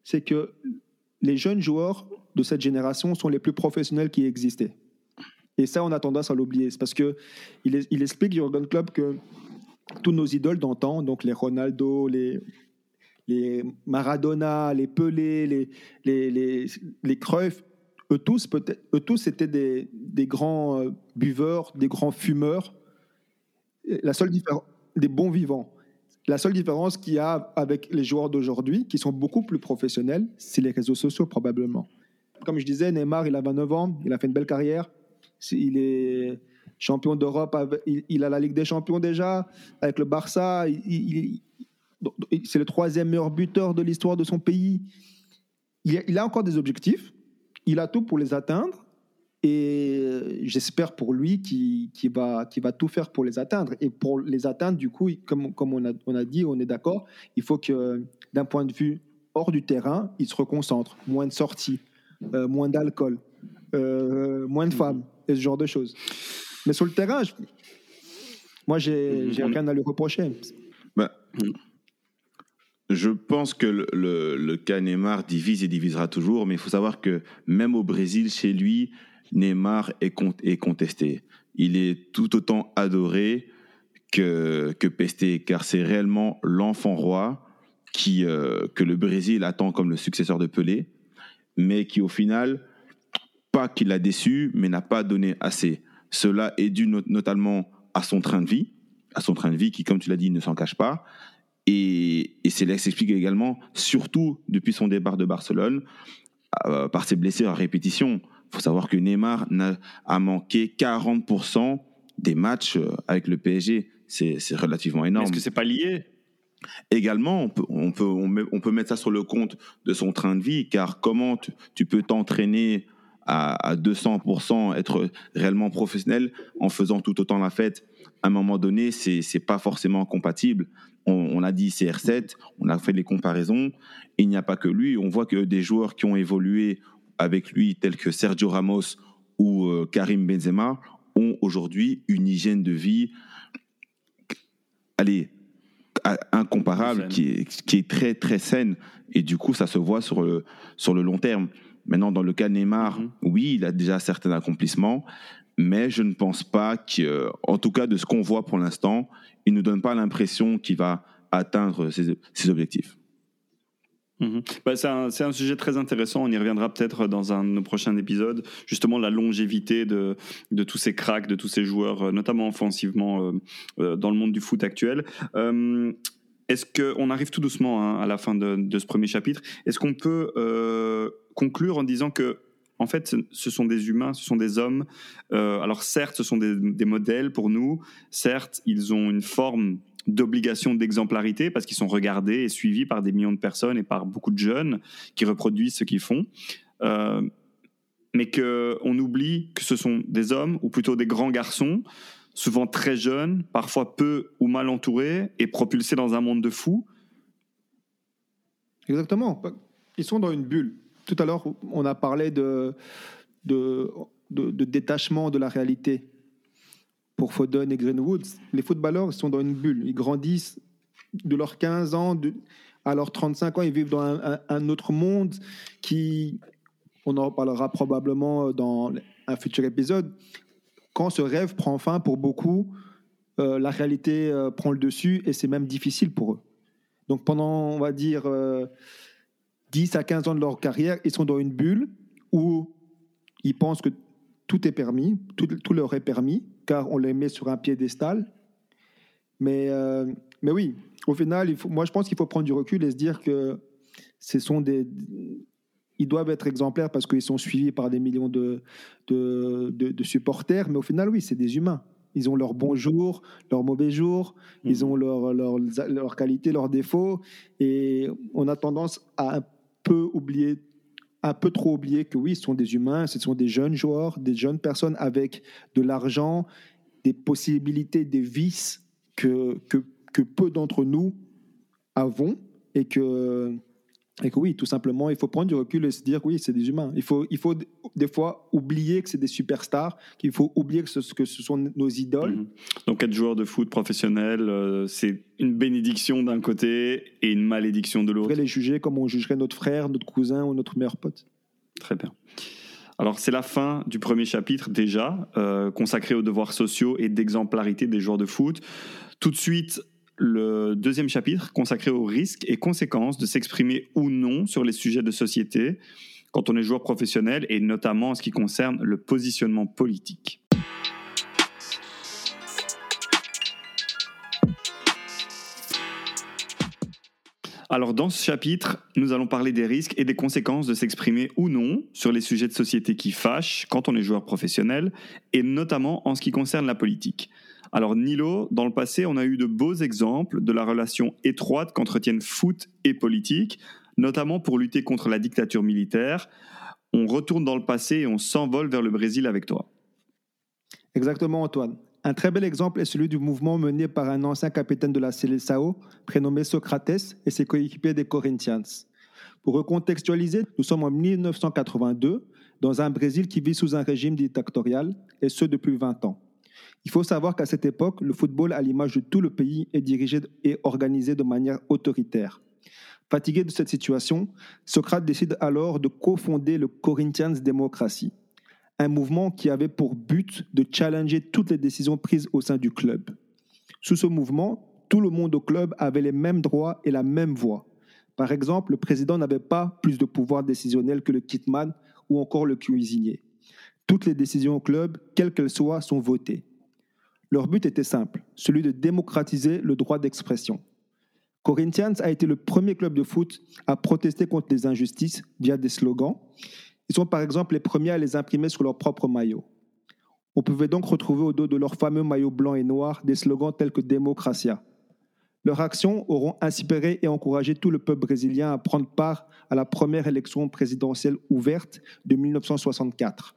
c'est que les jeunes joueurs de cette génération sont les plus professionnels qui existaient. Et ça, on a tendance à l'oublier. C'est parce qu'il il explique, Jurgen Klopp, que tous nos idoles d'antan, donc les Ronaldo, les, les Maradona, les Pelé, les, les, les, les Cruyff, eux tous, tous étaient des, grands euh, buveurs, des grands fumeurs. La seule des bons vivants. La seule différence qu'il y a avec les joueurs d'aujourd'hui, qui sont beaucoup plus professionnels, c'est les réseaux sociaux probablement. Comme je disais, Neymar, il a 29 ans, il a fait une belle carrière. Il est champion d'Europe, il, a la Ligue des Champions déjà, avec le Barça. c'est le troisième meilleur buteur de l'histoire de son pays. il a encore des objectifs, il a tout pour les atteindre. Et j'espère pour lui qu'il va, va tout faire pour les atteindre. Et pour les atteindre, du coup, comme, comme on, a, on a dit, on est d'accord, il faut que d'un point de vue hors du terrain, il se reconcentre. Moins de sorties, euh, moins d'alcool, euh, moins de femmes, et ce genre de choses. Mais sur le terrain, moi, j'ai rien à lui reprocher. Bah, je pense que le, le, cas Neymar divise et divisera toujours, mais il faut savoir que même au Brésil, chez lui, Neymar est, contesté. Il est tout autant adoré que, que pesté, car c'est réellement l'enfant roi qui, euh, que le Brésil attend comme le successeur de Pelé, mais qui au final, pas qu'il a déçu, mais n'a pas donné assez. Cela est dû notamment à son train de vie, à son train de vie qui, comme tu l'as dit, ne s'en cache pas. Et, et cela s'explique également, surtout depuis son départ de Barcelone, euh, par ses blessures à répétition. Il faut savoir que Neymar a manqué 40% des matchs euh, avec le PSG. C'est relativement énorme. Est-ce que c'est pas lié? Également, on peut, on, peut, on, peut mettre ça sur le compte de son train de vie, car comment tu, peux t'entraîner à, à 200%, être réellement professionnel en faisant tout autant la fête? À un moment donné, c'est n'est pas forcément compatible. On, on, a dit CR7, on a fait les comparaisons. Il n'y a pas que lui. On voit que des joueurs qui ont évolué avec lui, tels que Sergio Ramos ou euh, Karim Benzema, ont aujourd'hui une hygiène de vie, allez, incomparable, qui est, qui est très très saine. Et du coup, ça se voit sur le, sur le long terme. Maintenant, dans le cas Neymar, mhm. oui, il a déjà certains accomplissements, mais je ne pense pas qu'en tout cas de ce qu'on voit pour l'instant, il ne donne pas l'impression qu'il va atteindre ses objectifs. Mhm. Bah, c'est un, sujet très intéressant. On y reviendra peut-être dans un de nos prochains épisodes. Justement, la longévité de, tous ces cracks, de tous ces joueurs, euh, notamment offensivement, euh, euh, dans le monde du foot actuel. Est-ce qu'on arrive tout doucement hein, à la fin de, ce premier chapitre Est-ce qu'on peut conclure en disant que en fait, ce sont des humains, ce sont des hommes. alors certes, ce sont des, des, modèles pour nous. Certes, ils ont une forme d'obligation d'exemplarité parce qu'ils sont regardés et suivis par des millions de personnes et par beaucoup de jeunes qui reproduisent ce qu'ils font. Euh, mais qu'on oublie que ce sont des hommes, ou plutôt des grands garçons, souvent très jeunes, parfois peu ou mal entourés, et propulsés dans un monde de fous. Exactement. Ils sont dans une bulle. Tout à l'heure, on a parlé de, détachement de la réalité pour Foden et Greenwood, les footballeurs sont dans une bulle. Ils grandissent de leurs 15 ans à leurs 35 ans. Ils vivent dans un, autre monde qui, on en reparlera probablement dans un futur épisode. Quand ce rêve prend fin pour beaucoup, euh, la réalité euh, prend le dessus et c'est même difficile pour eux. Donc pendant, on va dire, 10 euh, à 15 ans de leur carrière, ils sont dans une bulle où ils pensent que tout est permis, tout, leur est permis, car on les met sur un piédestal. Mais, mais oui, au final, il faut, moi je pense qu'il faut prendre du recul et se dire que ce sont des, ils doivent être exemplaires parce qu'ils sont suivis par des millions de, de, de supporters, mais au final, oui, c'est des humains. Ils ont leurs bons jours, leurs mauvais jours, ils mhm. ont leurs leur, leur qualités, leurs défauts. Et on a tendance à un peu oublier, un peu trop oublier que oui, ce sont des humains, ce sont des jeunes joueurs, des jeunes personnes avec de l'argent, des possibilités, des vices que, que, que peu d'entre nous avons et que et que oui, tout simplement, il faut prendre du recul et se dire oui, c'est des humains. Il faut, il faut des fois oublier que c'est des superstars, qu'il faut oublier que ce, que ce sont nos idoles. Mhm. Donc être joueur de foot professionnel, euh, c'est une bénédiction d'un côté et une malédiction de l'autre. On les juger comme on jugerait notre frère, notre cousin ou notre meilleur pote. Très bien. Alors c'est la fin du premier chapitre déjà, euh, consacré aux devoirs sociaux et d'exemplarité des joueurs de foot. Tout de suite, le deuxième chapitre consacré aux risques et conséquences de s'exprimer ou non sur les sujets de société quand on est joueur professionnel et notamment en ce qui concerne le positionnement politique. Alors dans ce chapitre, nous allons parler des risques et des conséquences de s'exprimer ou non sur les sujets de société qui fâchent quand on est joueur professionnel, et notamment en ce qui concerne la politique. Alors Nilo, dans le passé, on a eu de beaux exemples de la relation étroite qu'entretiennent foot et politique, notamment pour lutter contre la dictature militaire. On retourne dans le passé et on s'envole vers le Brésil avec toi. Exactement Antoine. Un très bel exemple est celui du mouvement mené par un ancien capitaine de la Seleção, prénommé Socrates, et ses coéquipiers des Corinthians. Pour recontextualiser, nous sommes en 1982 dans un Brésil qui vit sous un régime dictatorial, et ce depuis 20 ans. Il faut savoir qu'à cette époque, le football, à l'image de tout le pays, est dirigé et organisé de manière autoritaire. Fatigué de cette situation, Socrate décide alors de cofonder le Corinthians Democracy, un mouvement qui avait pour but de challenger toutes les décisions prises au sein du club. Sous ce mouvement, tout le monde au club avait les mêmes droits et la même voix. Par exemple, le président n'avait pas plus de pouvoir décisionnel que le kitman ou encore le cuisinier. Toutes les décisions au club, quelles qu'elles soient, sont votées. Leur but était simple, celui de démocratiser le droit d'expression. Corinthians a été le premier club de foot à protester contre les injustices via des slogans. Ils sont par exemple les premiers à les imprimer sur leur propre maillot. On pouvait donc retrouver au dos de leur fameux maillot blanc et noir des slogans tels que Democracia. Leurs actions auront inspiré et encouragé tout le peuple brésilien à prendre part à la première élection présidentielle ouverte de 1964.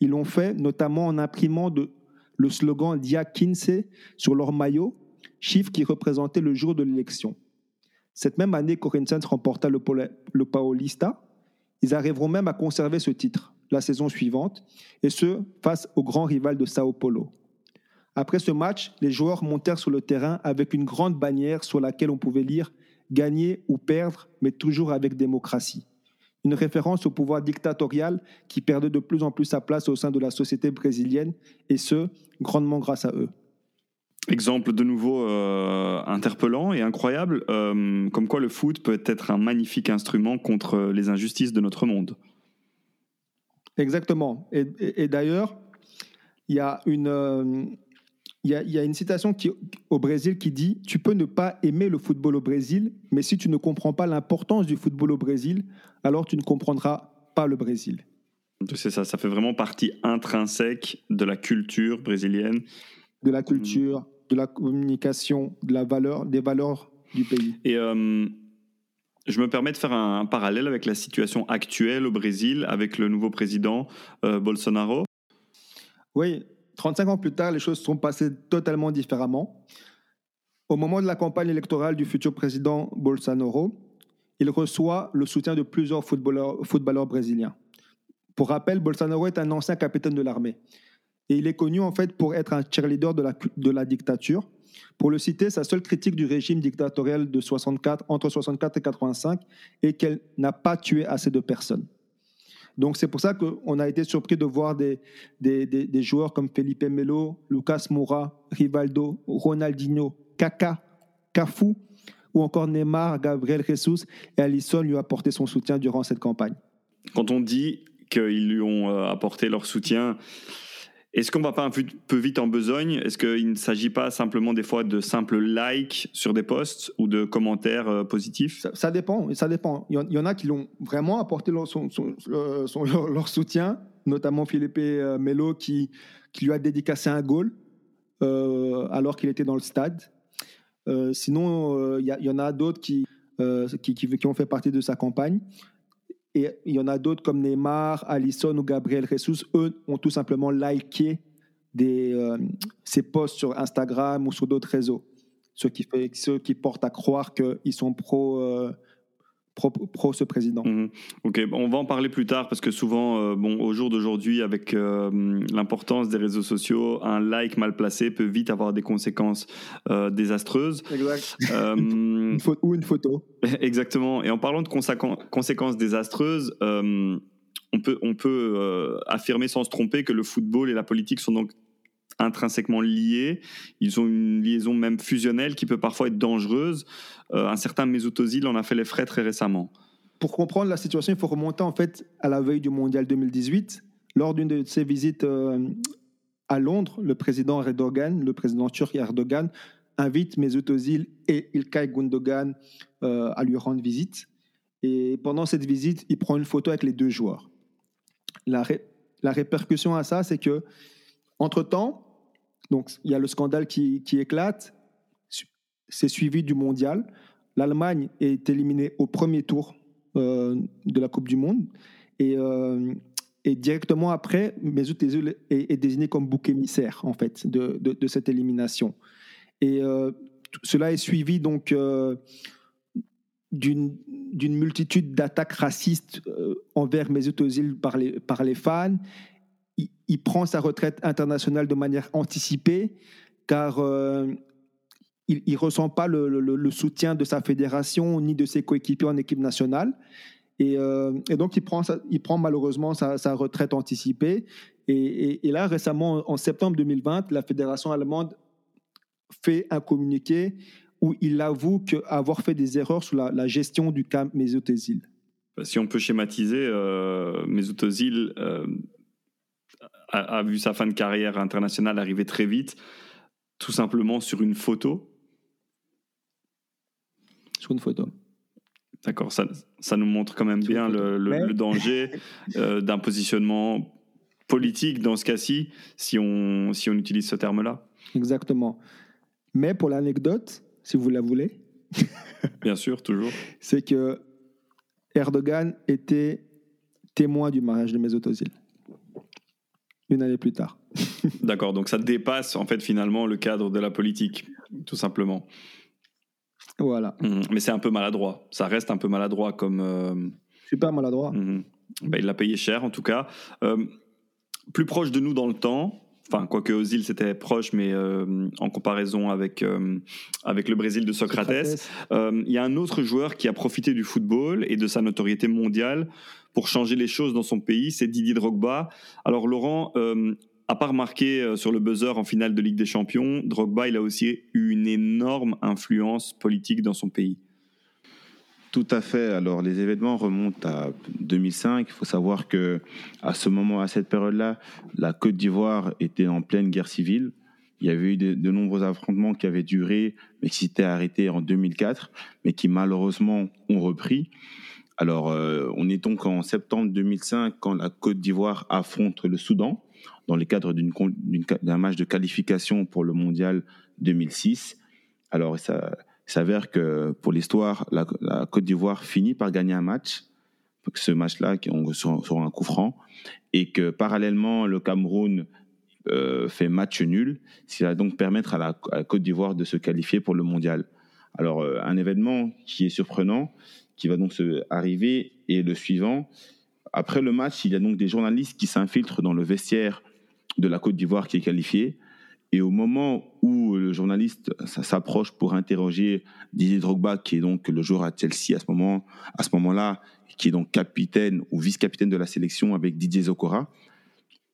Ils l'ont fait notamment en imprimant de le slogan Dia 15 sur leur maillot, chiffre qui représentait le jour de l'élection. Cette même année, Corinthians remporta le, Paulista. Ils arriveront même à conserver ce titre la saison suivante, et ce, face au grand rival de Sao Paulo. Après ce match, les joueurs montèrent sur le terrain avec une grande bannière sur laquelle on pouvait lire Gagner ou perdre, mais toujours avec démocratie une référence au pouvoir dictatorial qui perdait de plus en plus sa place au sein de la société brésilienne, et ce, grandement grâce à eux. Exemple de nouveau euh, interpellant et incroyable, euh, comme quoi le foot peut être un magnifique instrument contre les injustices de notre monde. Exactement. Et, d'ailleurs, il y a une, euh, il y, a, une citation qui, au Brésil qui dit Tu peux ne pas aimer le football au Brésil, mais si tu ne comprends pas l'importance du football au Brésil, alors tu ne comprendras pas le Brésil. C'est ça, ça fait vraiment partie intrinsèque de la culture brésilienne. De la culture, de la communication, de la valeur, des valeurs du pays. Et euh, je me permets de faire un, parallèle avec la situation actuelle au Brésil, avec le nouveau président euh, Bolsonaro. Oui, 35 ans plus tard, les choses sont passées totalement différemment. Au moment de la campagne électorale du futur président Bolsonaro, il reçoit le soutien de plusieurs footballeurs, brésiliens. Pour rappel, Bolsonaro est un ancien capitaine de l'armée. Et il est connu en fait pour être un cheerleader de la, de la dictature. Pour le citer, sa seule critique du régime dictatorial de 64, entre 64 et 85 est qu'elle n'a pas tué assez de personnes. Donc c'est pour ça qu'on a été surpris de voir des, des, des, joueurs comme Felipe Melo, Lucas Moura, Rivaldo, Ronaldinho, Kaka, Cafu ou encore Neymar, Gabriel Jesus et Alisson lui apporter son soutien durant cette campagne. Quand on dit qu'ils lui ont euh, apporté leur soutien, est-ce qu'on va pas un peu vite en besogne? Est-ce qu'il ne s'agit pas simplement des fois de simples likes sur des posts ou de commentaires euh, positifs? Ça, dépend, ça dépend. Il y en a qui l'ont vraiment apporté leur, soutien, notamment Philippe euh, Melo qui, lui a dédicacé un goal euh, alors qu'il était dans le stade. sinon, il y, en a d'autres qui, ont fait partie de sa campagne. Et il y en a d'autres comme Neymar, Alisson ou Gabriel Jesus, eux ont tout simplement liké des, euh, ces posts sur Instagram ou sur d'autres réseaux. Ce qui, fait, ce qui porte à croire qu'ils sont pro, euh, pro, ce président. Mhm. Ok, on va en parler plus tard parce que souvent, euh, bon, au jour d'aujourd'hui, avec euh, l'importance des réseaux sociaux, un like mal placé peut vite avoir des conséquences euh, désastreuses. Exact. (laughs) une ou une photo. (laughs) Exactement. Et en parlant de conséquences désastreuses, on peut, on peut affirmer sans se tromper que le football et la politique sont donc intrinsèquement liés. Ils ont une liaison même fusionnelle qui peut parfois être dangereuse. Euh, un certain Mesut Özil en a fait les frais très récemment. Pour comprendre la situation, il faut remonter en fait à la veille du Mondial 2018. Lors d'une de ses visites euh, à Londres, le président Erdogan, le président turc Erdogan, invite Mesut Özil et Ilkay Gundogan euh, à lui rendre visite. Et pendant cette visite, il prend une photo avec les deux joueurs. La, la répercussion à ça, c'est que, entre-temps, donc il y a le scandale qui, éclate, c'est suivi du mondial. L'Allemagne est éliminée au premier tour euh, de la Coupe du Monde. Et, euh, directement après, Mesut Özil est, désigné comme bouc émissaire en fait de, cette élimination. Et euh, cela est suivi donc d'une multitude d'attaques racistes envers Mesut Özil par les, par les fans il, prend sa retraite internationale de manière anticipée car euh, il ne ressent pas le, soutien de sa fédération ni de ses coéquipiers en équipe nationale. Et, euh, donc, il prend, il prend malheureusement sa, retraite anticipée. Et, là, récemment, en septembre 2020, la fédération allemande fait un communiqué où il avoue avoir fait des erreurs sur la, gestion du camp Mesut Özil. Si on peut schématiser, euh, Mesut Özil euh, a, vu sa fin de carrière internationale arriver très vite, tout simplement sur une photo. Sur une photo. D'accord, ça, ça, nous montre quand même bien le, danger (laughs) euh, d'un positionnement politique dans ce cas-ci, si on, si on utilise ce terme-là. Exactement. Mais pour l'anecdote, si vous la voulez. (laughs) bien sûr, toujours. C'est que Erdogan était témoin du mariage de Mesut une année plus tard. (laughs) D'accord, donc ça dépasse en fait finalement le cadre de la politique, tout simplement. Voilà. Mmh. Mais c'est un peu maladroit. Ça reste un peu maladroit comme. Euh... Super maladroit. Mmh. Ben, il l'a payé cher en tout cas. Euh, plus proche de nous dans le temps, enfin quoique Ozil c'était proche, mais euh, en comparaison avec euh, avec le Brésil de Socrates, il y a un autre joueur qui a profité du football et de sa notoriété mondiale pour changer les choses dans son pays, c'est Didier Drogba. Alors Laurent, euh, à part marqué euh, sur le buzzer en finale de Ligue des Champions, Drogba, il a aussi eu une énorme influence politique dans son pays. Tout à fait. Alors, les événements remontent à 2005. Il faut savoir que à ce moment, à cette période-là, la Côte d'Ivoire était en pleine guerre civile. Il y avait eu de, de, nombreux affrontements qui avaient duré, mais qui s'étaient arrêtés en 2004, mais qui malheureusement ont repris. Alors, euh, on est donc en septembre 2005 quand la Côte d'Ivoire affronte le Soudan dans le cadre d'un match de qualification pour le Mondial 2006. Alors, ça s'avère que pour l'histoire, la, Côte d'Ivoire finit par gagner un match, ce match-là sur, sur, un coup franc, et que parallèlement, le Cameroun euh, fait match nul, ce qui va donc permettre à la, Côte d'Ivoire de se qualifier pour le Mondial. Alors, euh, un événement qui est surprenant, qui va donc se arriver et le suivant. Après le match, il y a donc des journalistes qui s'infiltrent dans le vestiaire de la Côte d'Ivoire qui est qualifié. Et au moment où le journaliste s'approche pour interroger Didier Drogba, qui est donc le joueur à Chelsea à ce moment, à ce moment-là, qui est donc capitaine ou vice-capitaine de la sélection avec Didier Zokora,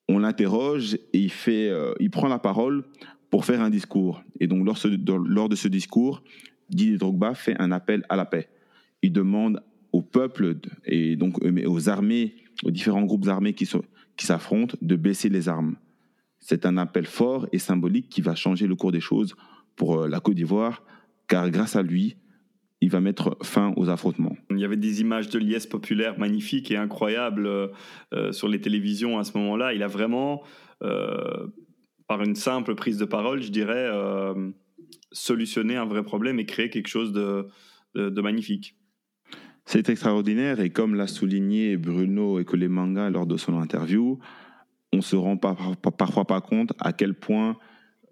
on l'interroge et il fait, euh, il prend la parole pour faire un discours. Et donc lors, lors de ce discours, Didier Drogba fait un appel à la paix. Il demande au peuple et donc aux armées, aux différents groupes armés qui s'affrontent, de baisser les armes. C'est un appel fort et symbolique qui va changer le cours des choses pour euh, la Côte d'Ivoire, car grâce à lui, il va mettre fin aux affrontements. Il y avait des images de liesse populaire magnifiques et incroyables euh, euh, sur les télévisions à ce moment-là. Il a vraiment, par une simple prise de parole, je dirais, solutionné un vrai problème et créé quelque chose de magnifique. C'est extraordinaire et comme l'a souligné Bruno Ekolemanga lors de son interview, on se rend parfois pas compte à quel point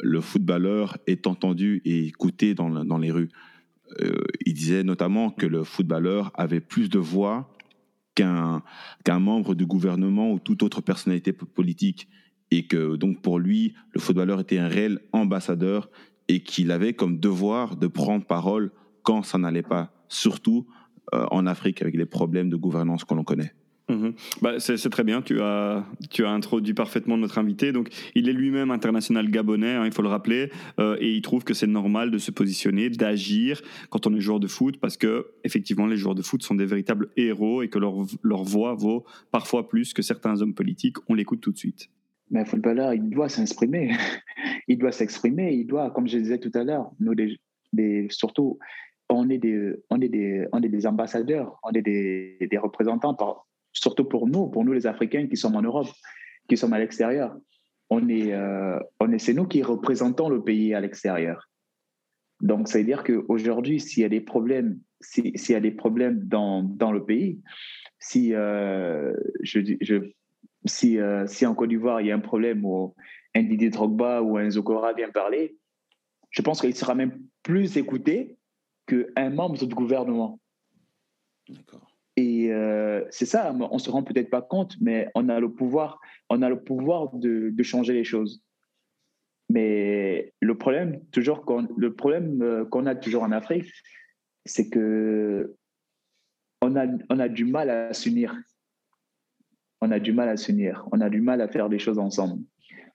le footballeur est entendu et écouté dans, les rues. Euh, il disait notamment que le footballeur avait plus de voix qu'un membre du gouvernement ou toute autre personnalité politique et que donc pour lui le footballeur était un réel ambassadeur et qu'il avait comme devoir de prendre parole quand ça n'allait pas, surtout en Afrique avec les problèmes de gouvernance que l'on connaît. Mhm. Bah, c'est très bien, tu as, tu as introduit parfaitement notre invité. Donc, il est lui-même international gabonais, hein, il faut le rappeler, euh, et il trouve que c'est normal de se positionner, d'agir quand on est joueur de foot, parce que effectivement, les joueurs de foot sont des véritables héros et que leur, leur voix vaut parfois plus que certains hommes politiques. On l'écoute tout de suite. Mais un footballeur, il doit s'exprimer. (laughs) il doit s'exprimer. Il doit, comme je disais tout à l'heure, nous, surtout, on est des, on est des, on est des ambassadeurs, on est des, des représentants par, surtout pour nous, pour nous les Africains qui sommes en Europe, qui sommes à l'extérieur. On est, euh, on est, c'est nous qui représentons le pays à l'extérieur. Donc, ça veut dire qu'aujourd'hui, s'il y a des problèmes, s'il y a des problèmes dans, dans le pays, si, euh, je, si, euh, si en Côte d'Ivoire, il y a un problème où un Didier Drogba ou un Zokora vient parler, je pense qu'il sera même plus écouté qu'un membre du gouvernement. D'accord. Et euh, c'est ça, on se rend peut-être pas compte, mais on a le pouvoir, on a le pouvoir de, changer les choses. Mais le problème, toujours, le problème euh, qu'on a toujours en Afrique, c'est que on a, on a du mal à s'unir. On a du mal à s'unir. On a du mal à faire des choses ensemble.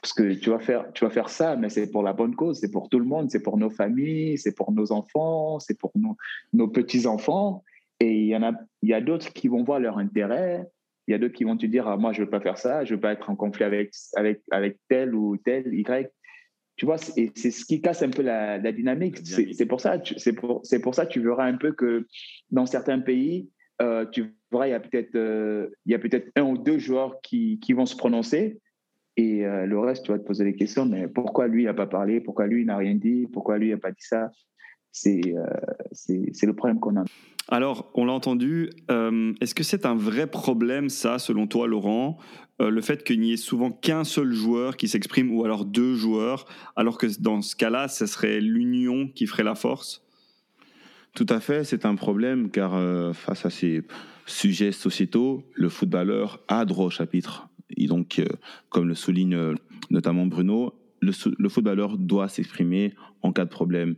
Parce que tu vas faire, tu vas faire ça, mais c'est pour la bonne cause, c'est pour tout le monde, c'est pour nos familles, c'est pour nos enfants, c'est pour nos, nos petits-enfants. Et il y en a, il y a d'autres qui vont voir leur intérêt. Il y a d'autres qui vont te dire, ah, moi, je veux pas faire ça, je veux pas être en conflit avec, avec, avec tel ou tel, Y. Tu vois, c'est ce qui casse un peu la, dynamique. C'est pour ça, c'est pour, pour ça, tu verras un peu que dans certains pays, euh, tu verras, il y a peut-être, euh, il y a peut-être un ou deux joueurs qui, qui vont se prononcer. Et euh, le reste, tu vas te poser des questions, mais pourquoi lui n'a pas parlé? Pourquoi lui n'a rien dit? Pourquoi lui n'a pas dit ça? C'est c'est le problème qu'on a. Alors, on l'a entendu, euh, est-ce que c'est un vrai problème, ça, selon toi, Laurent, euh, le fait qu'il n'y ait souvent qu'un seul joueur qui s'exprime, ou alors deux joueurs, alors que dans ce cas-là, ce serait l'union qui ferait la force? Tout à fait, c'est un problème, car euh, face à ces sujets sociétaux, le footballeur a droit au chapitre. Et donc, comme le souligne notamment Bruno, le, le footballeur doit s'exprimer en cas de problème.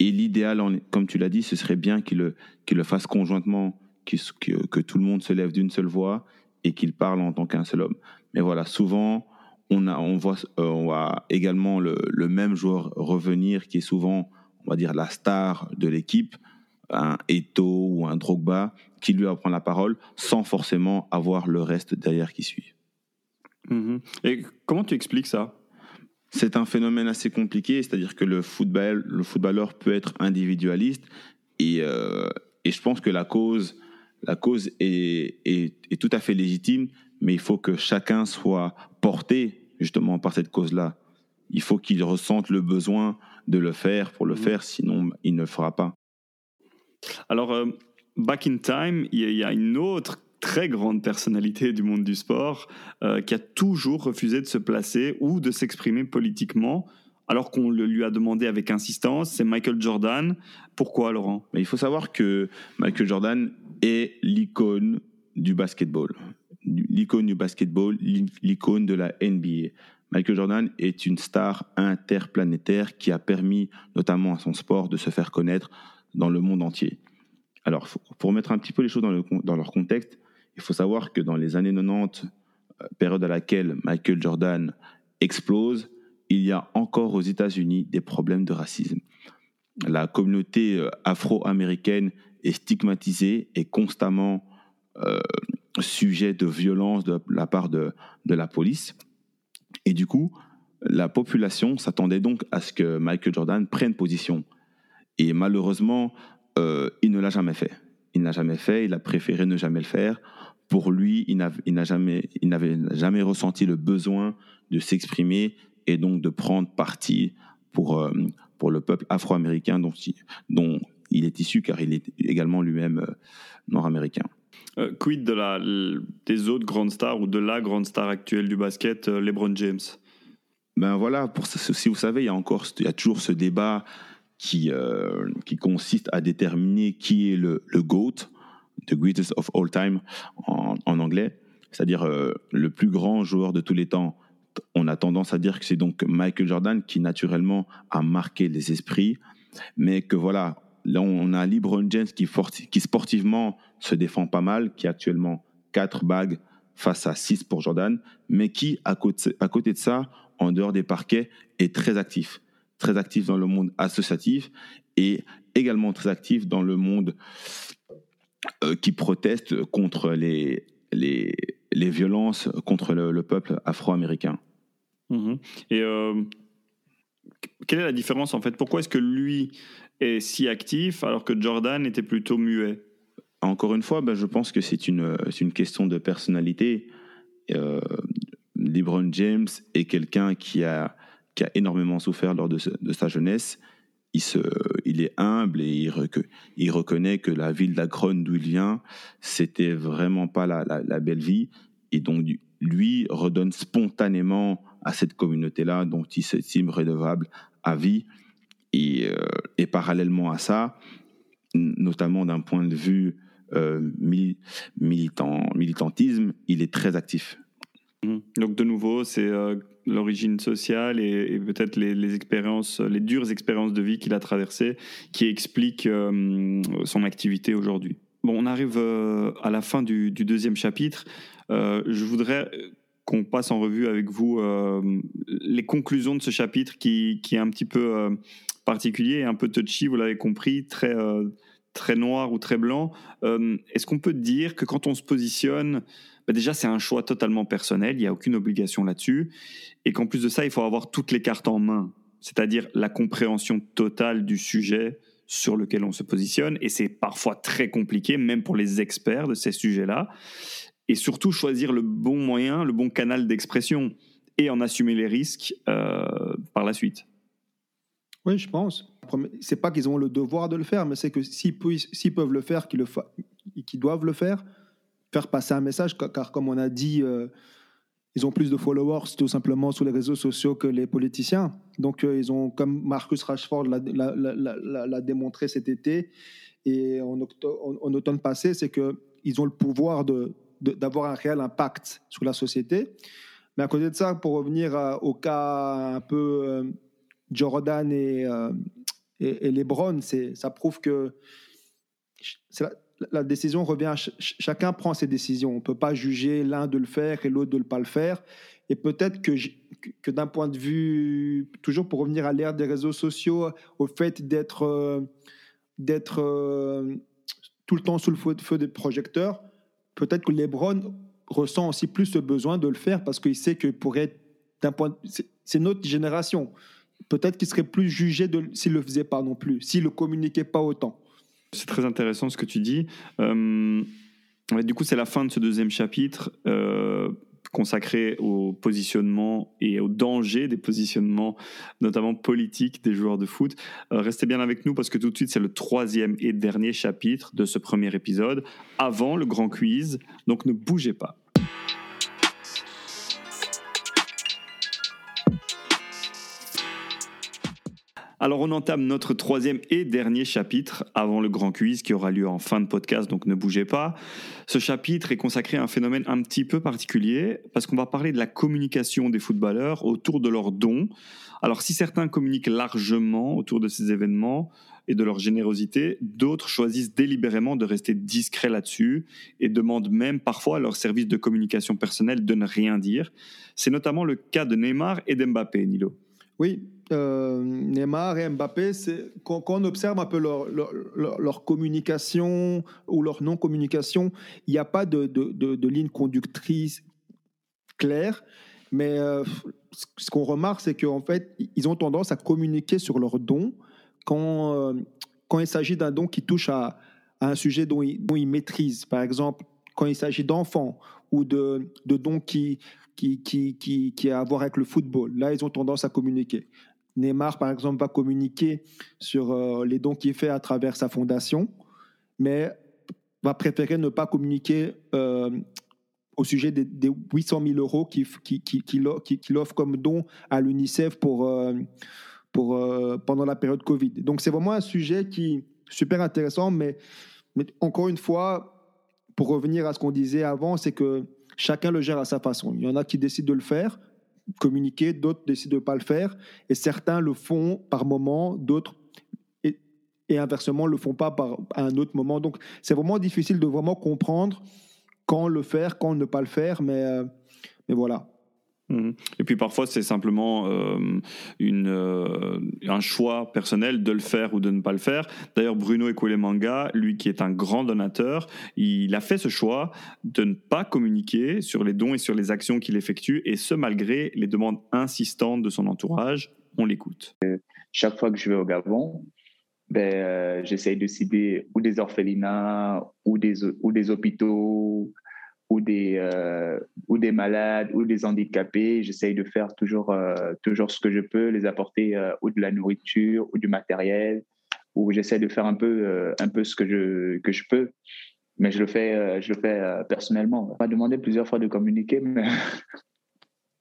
Et l'idéal, comme tu l'as dit, ce serait bien qu'il le, fasse conjointement, que, tout le monde se lève d'une seule voix et qu'il parle en tant qu'un seul homme. Mais voilà, souvent, on, euh, voit également le, le, même joueur revenir, qui est souvent, on va dire, la star de l'équipe, un Eto ou un Drogba, qui lui apprend la parole sans forcément avoir le reste derrière qui suit. Mm-hmm. Et comment tu expliques ça? C'est un phénomène assez compliqué, c'est-à-dire que le, football, le footballeur peut être individualiste et, euh, et je pense que la cause, la cause est, est, tout à fait légitime, mais il faut que chacun soit porté justement par cette cause-là. Il faut qu'il ressente le besoin de le faire pour le mmh. faire, sinon il ne le fera pas. Alors, euh, back in time, il y a une autre très grande personnalité du monde du sport euh, qui a toujours refusé de se placer ou de s'exprimer politiquement alors qu'on le lui a demandé avec insistance, c'est Michael Jordan. Pourquoi, Laurent? Il faut savoir que Michael Jordan est l'icône du basketball. L'icône du basketball, l'icône de la NBA. Michael Jordan est une star interplanétaire qui a permis notamment à son sport de se faire connaître dans le monde entier. Alors, pour mettre un petit peu les choses dans, dans leur contexte, il faut savoir que dans les années 90, euh, période à laquelle Michael Jordan explose, il y a encore aux États-Unis des problèmes de racisme. La communauté euh, afro-américaine est stigmatisée et constamment euh, sujet de violence de la part de, la police. Et du coup, la population s'attendait donc à ce que Michael Jordan prenne position. Et malheureusement, il ne l'a jamais fait. Il n'a jamais fait, il a préféré ne jamais le faire. Pour lui, il n'avait jamais, jamais ressenti le besoin de s'exprimer et donc de prendre parti pour, euh, pour le peuple afro-américain dont, dont il est issu, car il est également lui-même euh, nord-américain. quid de la, des autres grandes stars ou de la grande star actuelle du basket, LeBron James? Ben voilà, pour, si vous savez, il y a encore, il y a toujours ce débat qui, euh, qui consiste à déterminer qui est le, le GOAT, the greatest of all time en, anglais, c'est-à-dire euh, le plus grand joueur de tous les temps. On a tendance à dire que c'est donc Michael Jordan qui naturellement a marqué les esprits, mais que voilà, là on a LeBron James qui, sportivement se défend pas mal, qui a actuellement 4 bagues face à 6 pour Jordan, mais qui, à côté, à côté de ça, en dehors des parquets, est très actif très actif dans le monde associatif et également très actif dans le monde qui proteste contre les, les, les violences contre le, peuple afro-américain. Mhm. Et euh, quelle est la différence en fait? Pourquoi est-ce que lui est si actif alors que Jordan était plutôt muet? Encore une fois, ben, je pense que c'est une, une question de personnalité. Euh, LeBron James est quelqu'un qui a qui a énormément souffert lors de, sa jeunesse. Il, se, il est humble et il, reconnaît que la ville d'Akron, d'où il vient, c'était vraiment pas la, la, belle vie. Et donc, lui redonne spontanément à cette communauté-là, dont il s'estime redevable à vie. Et, euh, et, parallèlement à ça, notamment d'un point de vue euh, militant, militantisme, il est très actif. Mmh. Donc de nouveau, c'est euh, l'origine sociale et, peut-être les, expériences, les dures expériences de vie qu'il a traversées qui expliquent euh, son activité aujourd'hui. Bon, on arrive euh, à la fin du, deuxième chapitre. je voudrais qu'on passe en revue avec vous les conclusions de ce chapitre qui, qui est un petit peu particulier un peu touchy, vous l'avez compris, très, très noir ou très blanc. Est-ce qu'on peut dire que quand on se positionne bah, déjà c'est un choix totalement personnel, il n'y a aucune obligation là-dessus, et qu'en plus de ça, il faut avoir toutes les cartes en main, c'est-à-dire la compréhension totale du sujet sur lequel on se positionne, et c'est parfois très compliqué, même pour les experts de ces sujets-là, et surtout choisir le bon moyen, le bon canal d'expression, et en assumer les risques euh, par la suite. Oui, je pense. C'est pas qu'ils ont le devoir de le faire, mais c'est que s'ils peuvent le faire, qu'ils doivent le faire faire passer un message, car comme on a dit, euh, ils ont plus de followers tout simplement sur les réseaux sociaux que les politiciens. Donc euh, ils ont, comme Marcus Rashford l'a démontré cet été et en, en, automne passé, c'est qu'ils ont le pouvoir de, d'avoir un réel impact sur la société. Mais à côté de ça, pour revenir au cas un peu euh, Jordan et, et, et Lebron, ça prouve que décision revient, chacun prend ses décisions. On ne peut pas juger l'un de le faire et l'autre de ne pas le faire. Et peut-être que, que d'un point de vue, toujours pour revenir à l'ère des réseaux sociaux, au fait d'être euh, d'être euh, tout le temps sous le feu, des projecteurs, peut-être que Lebron ressent aussi plus ce besoin de le faire parce qu'il sait que pourrait d'un point, c'est notre génération. Peut-être qu'il serait plus jugé s'il le faisait pas non plus, s'il le communiquait pas autant. C'est très intéressant ce que tu dis. Euh, du coup, c'est la fin de ce deuxième chapitre euh, consacré au positionnement et au danger des positionnements, notamment politiques des joueurs de foot. Euh, restez bien avec nous parce que tout de suite, c'est le troisième et dernier chapitre de ce premier épisode, avant le grand quiz. Donc ne bougez pas. Alors on entame notre troisième et dernier chapitre avant le grand quiz qui aura lieu en fin de podcast, donc ne bougez pas. Ce chapitre est consacré à un phénomène un petit peu particulier parce qu'on va parler de la communication des footballeurs autour de leurs dons. Alors si certains communiquent largement autour de ces événements et de leur générosité, d'autres choisissent délibérément de rester discrets là-dessus et demandent même parfois à leur service de communication personnelle de ne rien dire. C'est notamment le cas de Neymar et d'Mbappé, Nilo. Oui, euh, Neymar et Mbappé, quand, quand, on observe un peu leur, leur, communication ou leur non-communication, il n'y a pas de, de, de, ligne conductrice claire, mais euh, ce qu'on remarque, c'est qu'en fait, ils ont tendance à communiquer sur leurs dons quand, euh, quand il s'agit d'un don qui touche à, à un sujet dont ils, dont ils, maîtrisent. Par exemple, quand il s'agit d'enfants ou de, de dons qui, qui, qui, qui, qui a à voir avec le football. Là, ils ont tendance à communiquer. Neymar, par exemple, va communiquer sur euh, les dons qu'il fait à travers sa fondation, mais va préférer ne pas communiquer euh, au sujet des, 800 000 euros qu'il qui, qui, qui, offre comme don à l'UNICEF pour, euh, pour, pendant la période Covid. Donc c'est vraiment un sujet qui super intéressant, mais, mais encore une fois, pour revenir à ce qu'on disait avant, c'est que Chacun le gère à sa façon. Il y en a qui décident de le faire, communiquer, d'autres décident de ne pas le faire, et certains le font par moment, d'autres et, et, inversement le font pas par, à un autre moment. Donc c'est vraiment difficile de vraiment comprendre quand le faire, quand ne pas le faire, mais, euh, mais voilà. Mhm. Et puis parfois, c'est simplement euh, une, euh, un choix personnel de le faire ou de ne pas le faire. D'ailleurs, Bruno Ekoulemanga, lui qui est un grand donateur, il a fait ce choix de ne pas communiquer sur les dons et sur les actions qu'il effectue, et ce malgré les demandes insistantes de son entourage. On l'écoute. Chaque fois que je vais au Gabon, ben, euh, j'essaye de cibler ou des orphelinats ou des, ou des hôpitaux ou des, euh, ou des malades ou des handicapés. J'essaye de faire toujours, euh, toujours ce que je peux, les apporter euh, ou de la nourriture ou du matériel, ou j'essaie de faire un peu, un peu ce que je, que je peux. Mais je le fais, je le fais personnellement. On m'a demandé plusieurs fois de communiquer, mais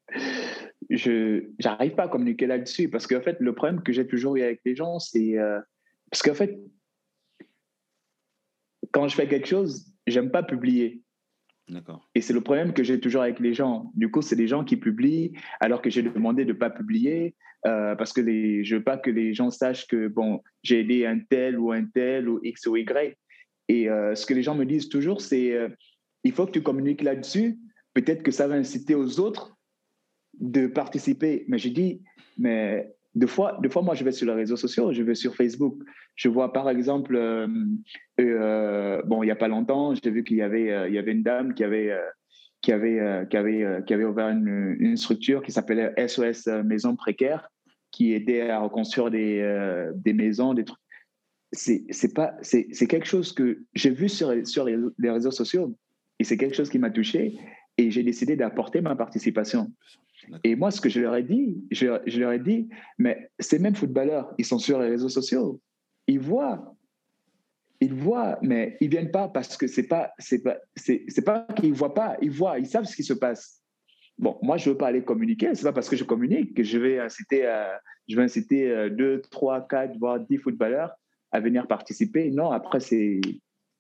(laughs) je n'arrive pas à communiquer là-dessus parce qu'en fait, le problème que j'ai toujours eu avec les gens, c'est parce qu'en fait, quand je fais quelque chose, j'aime pas publier. Et c'est le problème que j'ai toujours avec les gens. Du coup, c'est des gens qui publient alors que j'ai demandé de ne pas publier euh, parce que les, je veux pas que les gens sachent que bon, j'ai aidé un tel ou un tel ou X ou Y. Et euh, ce que les gens me disent toujours, c'est euh, il faut que tu communiques là-dessus. Peut-être que ça va inciter aux autres de participer. Mais je dis, mais deux fois, deux fois, moi, je vais sur les réseaux sociaux, je vais sur Facebook. Je vois, par exemple, euh, euh, bon, il n'y a pas longtemps, j'ai vu qu'il y avait, euh, y avait une dame qui avait, qui avait, qui avait, ouvert une, structure qui s'appelait SOS Maison Précaire, qui aidait à reconstruire des, maisons, des trucs. C'est c'est quelque chose que j'ai vu sur, sur les, réseaux sociaux et c'est quelque chose qui m'a touché et j'ai décidé d'apporter ma participation. Et moi, ce que je leur ai dit, je, leur ai dit, mais ces mêmes footballeurs, ils sont sur les réseaux sociaux, ils voient, ils voient, mais ils viennent pas parce que c'est pas, c'est pas, c'est, pas qu'ils voient pas, ils voient, ils savent ce qui se passe. Bon, moi, je veux pas aller communiquer. C'est pas parce que je communique que je vais inciter, je vais inciter euh, deux, trois, quatre, voire dix footballeurs à venir participer. Non, après, c'est,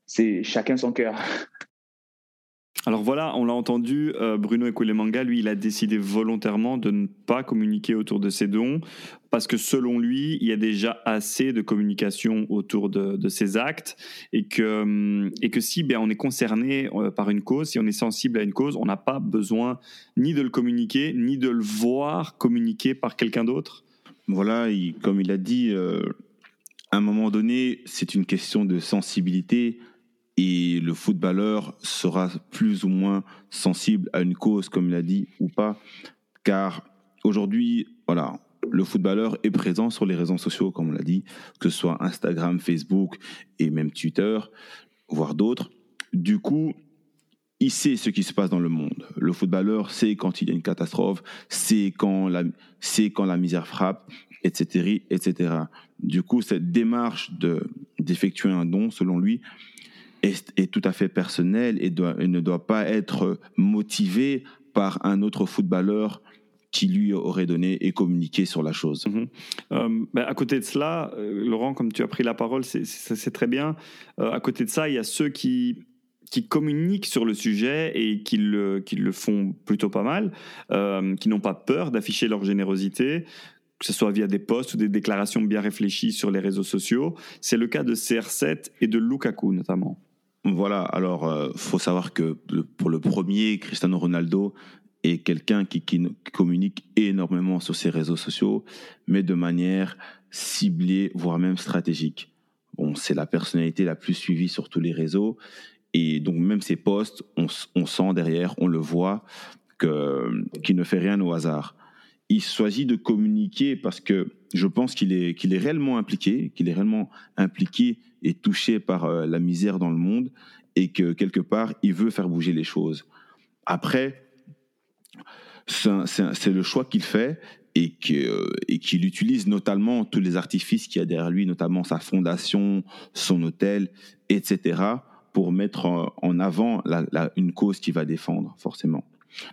c'est chacun son cœur. (laughs) Alors voilà, on l'a entendu, euh, Bruno Ekoulemanga, lui, il a décidé volontairement de ne pas communiquer autour de ses dons parce que selon lui, il y a déjà assez de communication autour de, ses actes et que, hum, et que si ben, on est concerné euh, par une cause, si on est sensible à une cause, on n'a pas besoin ni de le communiquer, ni de le voir communiquer par quelqu'un d'autre. Voilà, comme il a dit, euh, à un moment donné, c'est une question de sensibilité et le footballeur sera plus ou moins sensible à une cause, comme il a dit, ou pas, car aujourd'hui, voilà, le footballeur est présent sur les réseaux sociaux, comme on l'a dit, que ce soit Instagram, Facebook et même Twitter, voire d'autres. Du coup, il sait ce qui se passe dans le monde. Le footballeur sait quand il y a une catastrophe, sait quand la, misère frappe, etc., etc. Du coup, cette démarche de d'effectuer un don, selon lui, est, tout à fait personnel et, ne doit pas être motivé par un autre footballeur qui lui aurait donné et communiqué sur la chose. Euh, ben, à côté de cela, euh, Laurent, comme tu as pris la parole, c'est très bien. Euh, à côté de ça, il y a ceux qui, communiquent sur le sujet et qui le, qui le font plutôt pas mal, qui n'ont pas peur d'afficher leur générosité, que ce soit via des posts ou des déclarations bien réfléchies sur les réseaux sociaux. C'est le cas de CR7 et de Lukaku notamment. Voilà, alors il faut savoir que pour le premier, Cristiano Ronaldo est quelqu'un qui, communique énormément sur ses réseaux sociaux, mais de manière ciblée, voire même stratégique. Bon, c'est la personnalité la plus suivie sur tous les réseaux. Et donc, même ses posts, on, sent derrière, on le voit, qu'il ne fait rien au hasard. Il s'agit de communiquer parce que je pense qu'il est réellement impliqué, qu'il est réellement impliqué et touché par euh, la misère dans le monde et que quelque part, il veut faire bouger les choses. Après, c'est le choix qu'il fait et qu'il utilise notamment tous les artifices qu'il y a derrière lui, notamment sa fondation, son hôtel, etc., pour mettre en avant une cause qu'il va défendre, forcément.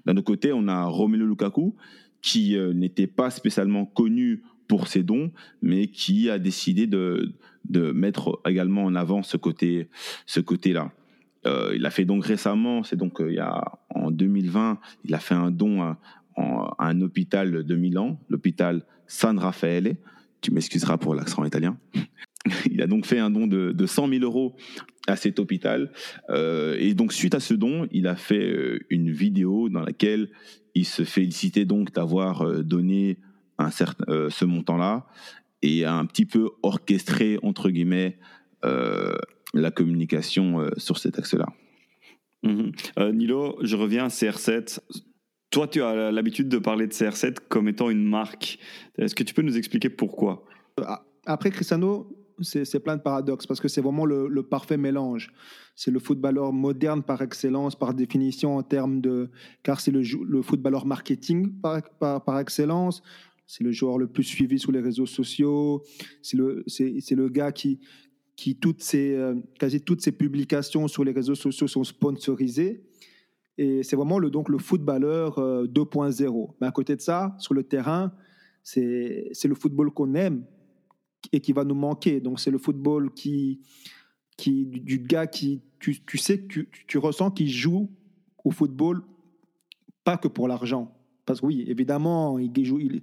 D'un autre côté, on a Romelu Lukaku, qui euh, n'était pas spécialement connu pour ses dons, mais qui a décidé de, de mettre également en avant ce côté, ce côté-là. Euh, il a fait donc récemment, c'est donc euh, il y a, en 2020, il a fait un don à, un hôpital de Milan, l'hôpital San Raffaele. Tu m'excuseras pour l'accent italien. (laughs) il a donc fait un don de, de 100 000 euros à cet hôpital. Euh, et donc, suite à ce don, il a fait une vidéo dans laquelle il se félicitait donc d'avoir donné un certain, ce montant-là et a un petit peu orchestré, entre guillemets, la communication euh, sur cet axe-là. Mhm. Euh, Nilo, je reviens à CR7. Toi, tu as l'habitude de parler de CR7 comme étant une marque. Est-ce que tu peux nous expliquer pourquoi? Euh, Après Cristiano, c'est plein de paradoxes parce que c'est vraiment le, parfait mélange. C'est le footballeur moderne par excellence, par définition en termes de. Car c'est le, le, footballeur marketing par, par, par excellence. C'est le joueur le plus suivi sur les réseaux sociaux. C'est le, le gars qui, qui toutes ces, euh, quasi toutes ces publications sur les réseaux sociaux sont sponsorisées. Et c'est vraiment le, donc le footballeur 2.0. Euh, Mais à côté de ça, sur le terrain, c'est le football qu'on aime et qui va nous manquer. Donc c'est le football qui, qui, du gars qui, tu, tu sais, tu, tu ressens qu'il joue au football pas que pour l'argent. Parce que oui, évidemment, il, joue, il,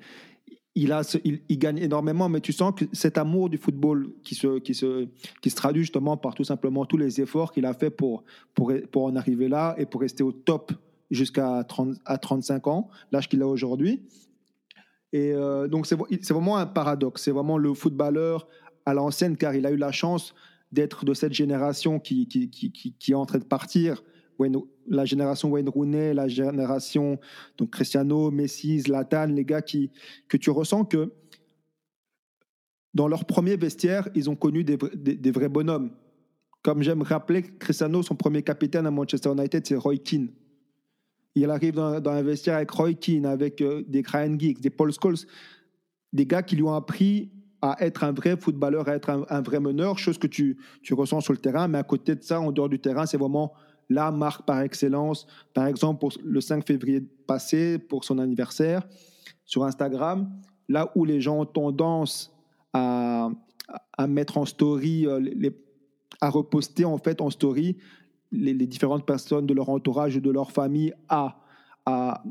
il, a, il, gagne énormément, mais tu sens que cet amour du football qui se, qui se, qui se traduit justement par tout simplement tous les efforts qu'il a fait pour, pour, pour en arriver là et pour rester au top jusqu'à à 35 ans, l'âge qu'il a aujourd'hui. Et euh, donc c'est vraiment un paradoxe, c'est vraiment le footballeur à l'ancienne, car il a eu la chance d'être de cette génération qui, qui, qui, qui, est en train de partir la génération Wayne Rooney, la génération donc Cristiano, Messi, Zlatan, les gars qui, que tu ressens que dans leur premier vestiaire, ils ont connu des, des, vrais bonhommes. Comme j'aime rappeler, Cristiano, son premier capitaine à Manchester United, c'est Roy Keane. Il arrive dans, un vestiaire avec Roy Keane, avec euh, des Ryan Giggs, des Paul Scholes, des gars qui lui ont appris à être un vrai footballeur, à être un, un vrai meneur, chose que tu, tu ressens sur le terrain. Mais à côté de ça, en dehors du terrain, c'est vraiment la marque par excellence. Par exemple, pour le 5 février passé, pour son anniversaire, sur Instagram, là où les gens ont tendance à, à mettre en story, euh, à reposter en fait en story les, différentes personnes de leur entourage ou de leur famille à, à,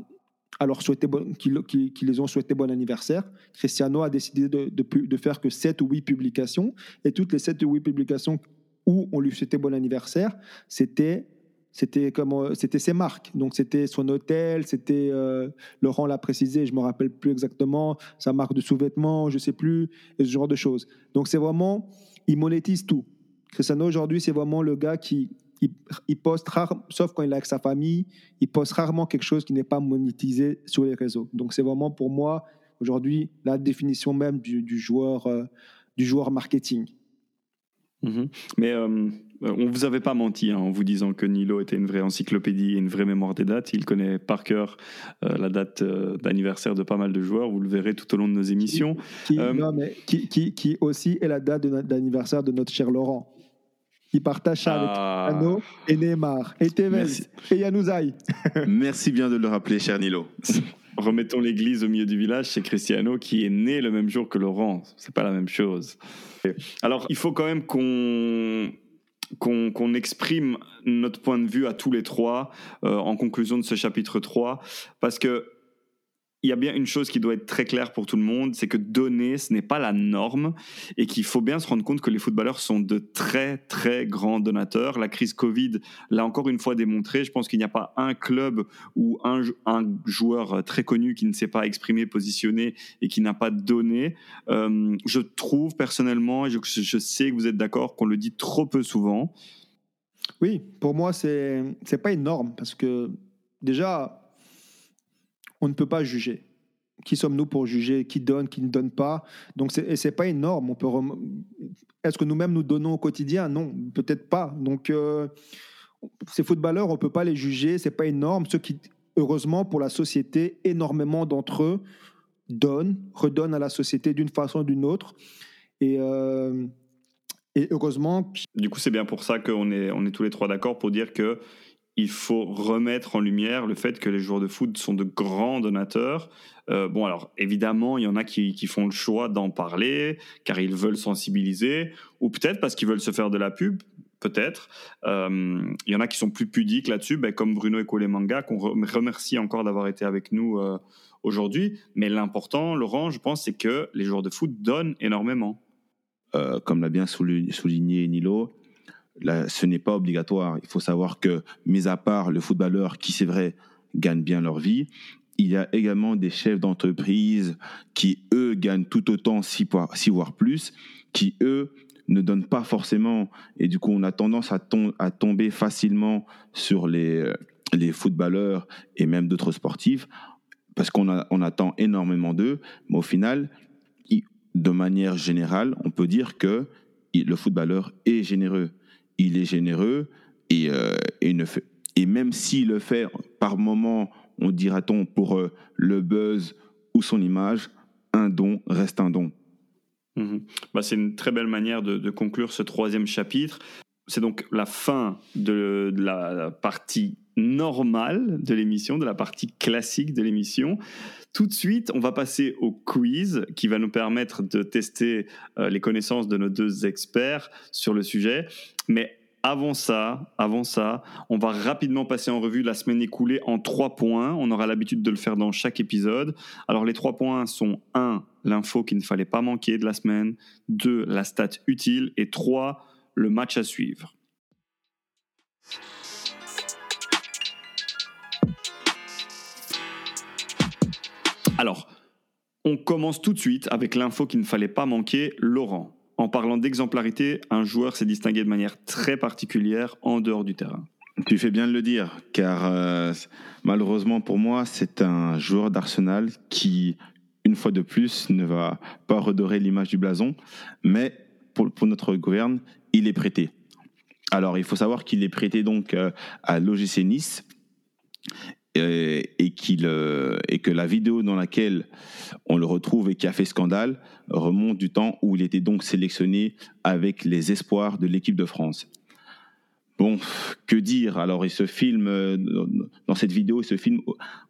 leur souhaiter qui, qui, les ont souhaité bon anniversaire. Cristiano a décidé de, de, de, faire que 7 ou 8 publications et toutes les 7 ou 8 publications où on lui souhaitait bon anniversaire, c'était c'était comme euh, c'était ses marques. Donc c'était son hôtel, c'était euh, Laurent l'a précisé, je me rappelle plus exactement sa marque de sous-vêtements, je sais plus, et ce genre de choses. Donc c'est vraiment il monétise tout. Cristiano aujourd'hui c'est vraiment le gars qui il, poste rarement, sauf quand il est avec sa famille, il poste rarement quelque chose qui n'est pas monétisé sur les réseaux. Donc c'est vraiment pour moi aujourd'hui la définition même du, joueur euh, du joueur marketing. Mhm. Mais on vous avait pas menti hein, en vous disant que Nilo était une vraie encyclopédie et une vraie mémoire des dates. Il connaît par cœur euh, la date euh, d'anniversaire de pas mal de joueurs. Vous le verrez tout au long de nos émissions. Qui, qui, qui, aussi est la date d'anniversaire de, notre cher Laurent. Il partage ça avec ah. et Neymar et Tevez et Yanouzaï. (laughs) Merci bien de le rappeler, cher Nilo. (laughs) remettons l'église au milieu du village, c'est Cristiano qui est né le même jour que Laurent. C'est pas la même chose. Alors, il faut quand même qu'on qu'on exprime notre point de vue à tous les trois euh, en conclusion de ce chapitre 3, parce que il y a bien une chose qui doit être très claire pour tout le monde, c'est que donner, ce n'est pas la norme et qu'il faut bien se rendre compte que les footballeurs sont de très, très grands donateurs. La crise Covid l'a encore une fois démontré. Je pense qu'il n'y a pas un club ou un, joueur très connu qui ne s'est pas exprimé, positionné et qui n'a pas donné. Euh, je trouve personnellement, et je, sais que vous êtes d'accord, qu'on le dit trop peu souvent. Oui, pour moi, c'est n'est pas une norme parce que déjà, on ne peut pas juger. Qui sommes-nous pour juger qui donne, qui ne donne pas? Donc, ce n'est pas énorme. On Est-ce que nous-mêmes nous donnons au quotidien? Non, peut-être pas. Donc, euh, ces footballeurs, on ne peut pas les juger. C'est pas énorme. Ceux qui, heureusement pour la société, énormément d'entre eux donnent, redonnent à la société d'une façon ou d'une autre. Et, euh, et heureusement. Du coup, c'est bien pour ça qu'on est, on est tous les trois d'accord pour dire que il faut remettre en lumière le fait que les joueurs de foot sont de grands donateurs. Euh, bon, alors évidemment, il y en a qui, font le choix d'en parler car ils veulent sensibiliser, ou peut-être parce qu'ils veulent se faire de la pub, peut-être. Euh, il y en a qui sont plus pudiques là-dessus, ben, comme Bruno et Manga, qu'on remercie encore d'avoir été avec nous euh, aujourd'hui. Mais l'important, Laurent, je pense, c'est que les joueurs de foot donnent énormément. comme l'a bien souligné Nilo, ce n'est pas obligatoire. Il faut savoir que, mis à part le footballeur qui, c'est vrai, gagne bien leur vie, il y a également des chefs d'entreprise qui, eux, gagnent tout autant, si, voire plus, qui, eux, ne donnent pas forcément. Et du coup, on a tendance à, tomber facilement sur les, les footballeurs et même d'autres sportifs parce qu'on on attend énormément d'eux. Mais au final, de manière générale, on peut dire que le footballeur est généreux il est généreux et, euh, et, ne fait, et même s'il le fait par moment, on dira-t-on, pour euh, le buzz ou son image, un don reste un don. Mhm. Bah, c'est une très belle manière de, conclure ce troisième chapitre. C'est donc la fin de, la partie normale de l'émission, de la partie classique de l'émission. Tout de suite, on va passer au quiz qui va nous permettre de tester euh, les connaissances de nos deux experts sur le sujet. Mais avant ça, avant ça, on va rapidement passer en revue la semaine écoulée en trois points. On aura l'habitude de le faire dans chaque épisode. Alors les trois points sont 1. L'info qu'il ne fallait pas manquer de la semaine. 2. La stat utile. Et 3. Le match à suivre. Alors, on commence tout de suite avec l'info qu'il ne fallait pas manquer, Laurent. En parlant d'exemplarité, un joueur s'est distingué de manière très particulière en dehors du terrain. Tu fais bien de le dire, car euh, malheureusement pour moi, c'est un joueur d'Arsenal qui, une fois de plus, ne va pas redorer l'image du blason, mais pour, notre gouverne, il est prêté. Alors, il faut savoir qu'il est prêté donc euh, à l'OGC Nice euh, et que la vidéo dans laquelle on le retrouve et qui a fait scandale remonte du temps où il était donc sélectionné avec les espoirs de l'équipe de France. Bon, que dire? Alors, il se filme, euh, dans cette vidéo, il se filme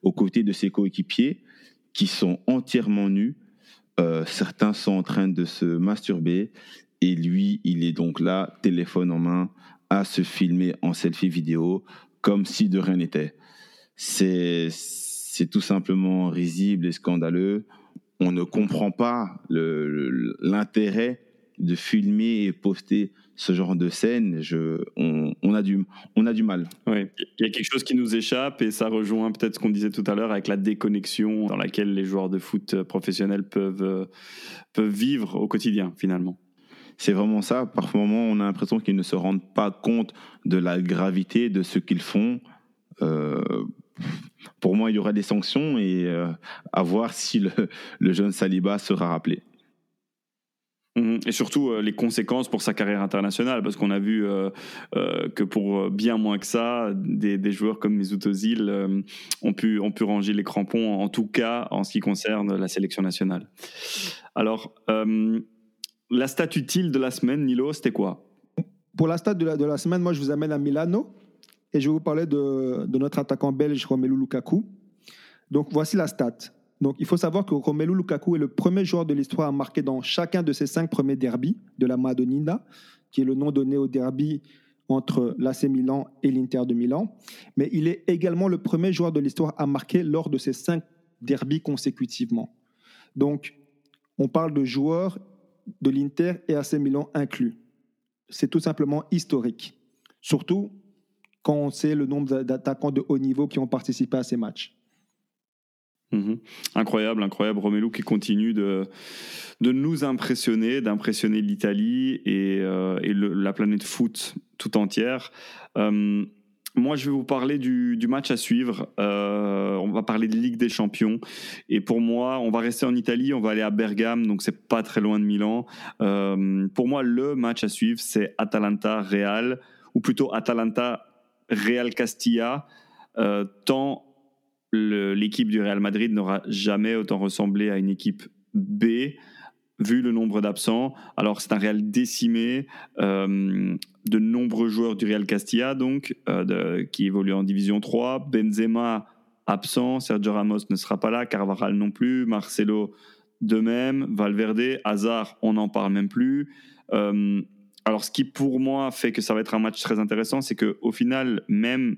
aux côtés de ses coéquipiers qui sont entièrement nus. Euh, certains sont en train de se masturber et lui, il est donc là, téléphone en main, à se filmer en selfie vidéo comme si de rien n'était c'est tout simplement risible et scandaleux. On ne comprend pas l'intérêt de filmer et poster ce genre de scène. Je, on, a du, on a du mal. Oui, il y a quelque chose qui nous échappe et ça rejoint peut-être ce qu'on disait tout à l'heure avec la déconnexion dans laquelle les joueurs de foot professionnels peuvent, peuvent vivre au quotidien finalement. C'est vraiment ça. Par moments, on a l'impression qu'ils ne se rendent pas compte de la gravité de ce qu'ils font. Euh, pour moi, il y aura des sanctions et euh, à voir si le, jeune Saliba sera rappelé. Mhm. Et surtout euh, les conséquences pour sa carrière internationale, parce qu'on a vu euh, que pour bien moins que ça, des, joueurs comme Mesut Özil ont, pu, ont pu ranger les crampons, en tout cas en ce qui concerne la sélection nationale. Alors, la stat utile de la semaine, Nilo, c'était quoi? Pour la stat de la, de la semaine, moi je vous amène à Milano. Et je vais vous parler de, notre attaquant belge Romelu Lukaku. Donc voici la stat. Donc il faut savoir que Romelu Lukaku est le premier joueur de l'histoire à marquer dans chacun de ses cinq premiers derbies de la Madonnina, qui est le nom donné au derby entre l'AC Milan et l'Inter de Milan. Mais il est également le premier joueur de l'histoire à marquer lors de ces cinq derbies consécutivement. Donc on parle de joueurs de l'Inter et AC Milan inclus. C'est tout simplement historique. Surtout quand on sait le nombre d'attaquants de haut niveau qui ont participé à ces matchs. Mhm. Incroyable, incroyable. Romelu qui continue de, de nous impressionner, d'impressionner l'Italie et, euh, la planète foot tout entière. Euh, moi, je vais vous parler du, match à suivre. Euh, on va parler de Ligue des Champions. Et pour moi, on va rester en Italie, on va aller à Bergame, donc c'est pas très loin de Milan. pour moi, le match à suivre, c'est Atalanta-Real, ou plutôt Atalanta-Real Castilla, tant l'équipe du Real Madrid n'aura jamais autant ressemblé à une équipe B vu le nombre d'absents. Alors c'est un Real décimé, euh, de nombreux joueurs du Real Castilla donc euh, qui évoluent en Division 3. Benzema absent, Sergio Ramos ne sera pas là, Carvajal non plus, Marcelo de même, Valverde, Hazard on n'en parle même plus. Euh, alors ce qui pour moi fait que ça va être un match très intéressant, c'est que au final même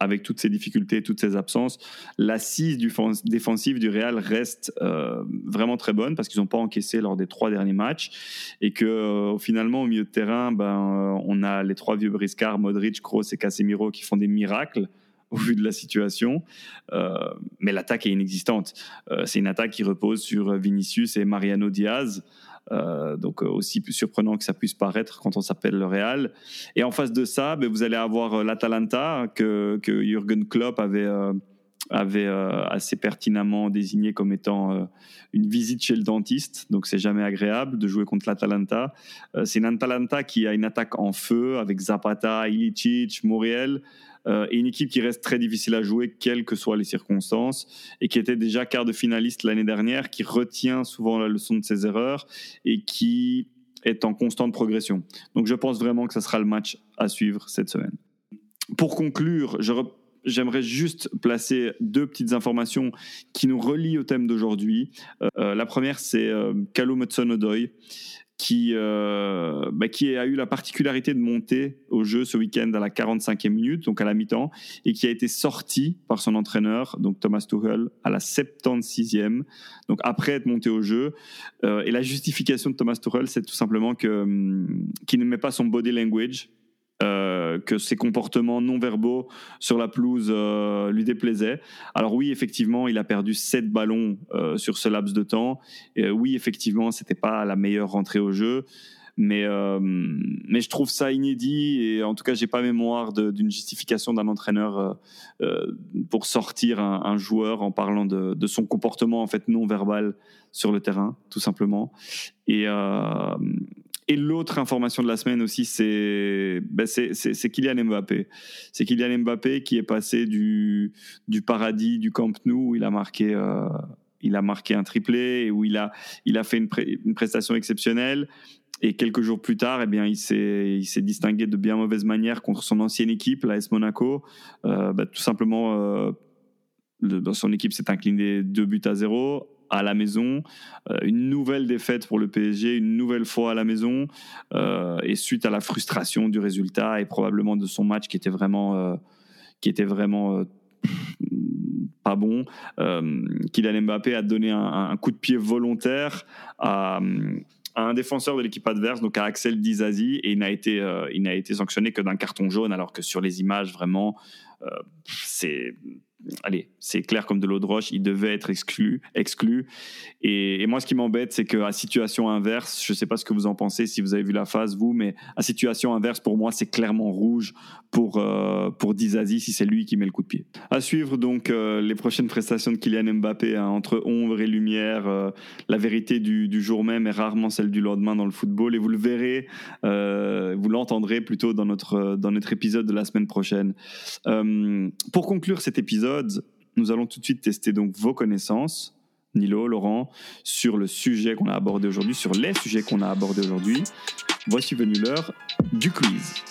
avec toutes ces difficultés, toutes ces absences, l'assise défensive du Real reste euh, vraiment très bonne parce qu'ils n'ont pas encaissé lors des trois derniers matchs et que euh, finalement au milieu de terrain, ben, euh, on a les trois vieux briscards, Modric, Kroos et Casemiro qui font des miracles (laughs) au vu de la situation, mais l'attaque est inexistante. c'est une attaque qui repose sur Vinicius et Mariano Diaz. Euh, donc euh, aussi surprenant que ça puisse paraître quand on s'appelle le Real. Et en face de ça, ben, vous allez avoir euh, l'Atalanta que, que Jürgen Klopp avait avait assez pertinemment désigné comme étant une visite chez le dentiste. Donc c'est jamais agréable de jouer contre l'Atalanta. c'est une Atalanta qui a une attaque en feu avec Zapata, Ilicic, Muriel. Euh, et une équipe qui reste très difficile à jouer, quelles que soient les circonstances, et qui était déjà quart de finaliste l'année dernière, qui retient souvent la leçon de ses erreurs et qui est en constante progression. Donc je pense vraiment que ce sera le match à suivre cette semaine. Pour conclure, j'aimerais juste placer deux petites informations qui nous relient au thème d'aujourd'hui. Euh, la première, c'est euh, Callum Hudson-Odoi, qui, euh, bah, qui a eu la particularité de monter au jeu ce week-end à la 45e minute, donc à la mi-temps, et qui a été sorti par son entraîneur, donc Thomas Tuchel, à la 76e, donc après être monté au jeu. Euh, et la justification de Thomas Tuchel, c'est tout simplement que, hum, qu'il ne met pas son body language euh, que ses comportements non verbaux sur la pelouse euh, lui déplaisaient. Alors oui, effectivement, il a perdu sept ballons euh, sur ce laps de temps. Et oui, effectivement, c'était pas la meilleure rentrée au jeu. Mais, mais je trouve ça inédit et en tout cas, j'ai pas mémoire d'une justification d'un entraîneur pour sortir un, un, joueur en parlant de, de, son comportement en fait non verbal sur le terrain, tout simplement. Et, et l'autre information de la semaine aussi, c'est ben Kylian Mbappé. C'est Kylian Mbappé qui est passé du, du paradis du Camp Nou où il a marqué, euh, il a marqué un triplé où il a, il a fait une, une prestation exceptionnelle. Et quelques jours plus tard, eh bien, il s'est distingué de bien mauvaise manière contre son ancienne équipe, l'AS Monaco. Euh, ben, tout simplement, euh, son équipe s'est inclinée deux buts à zéro à la maison, euh, une nouvelle défaite pour le PSG, une nouvelle fois à la maison, euh, et suite à la frustration du résultat et probablement de son match qui était vraiment, euh, qui était vraiment pas bon, Kylian Mbappé a donné un, coup de pied volontaire à un défenseur de l'équipe adverse, donc à Axel Dizazi, et il n'a été, il n'a été sanctionné que d'un carton jaune, alors que sur les images, vraiment, c'est allez, c'est clair comme de l'eau de roche, il devait être exclu. exclu. Et, moi, ce qui m'embête, c'est qu'à situation inverse, je ne sais pas ce que vous en pensez, si vous avez vu la phase, vous, mais à situation inverse, pour moi, c'est clairement rouge pour, euh, pour Dizazi si c'est lui qui met le coup de pied. À suivre donc euh, les prochaines prestations de Kylian Mbappé, hein, entre ombre et lumière. Euh, la vérité du, du, jour même est rarement celle du lendemain dans le football, et vous le verrez, vous l'entendrez plutôt dans notre, dans notre épisode de la semaine prochaine. Pour conclure cet épisode, nous allons tout de suite tester donc vos connaissances, Nilo, Laurent, sur le sujet qu'on a abordé aujourd'hui, sur les sujets qu'on a abordés aujourd'hui. Voici venu l'heure du quiz.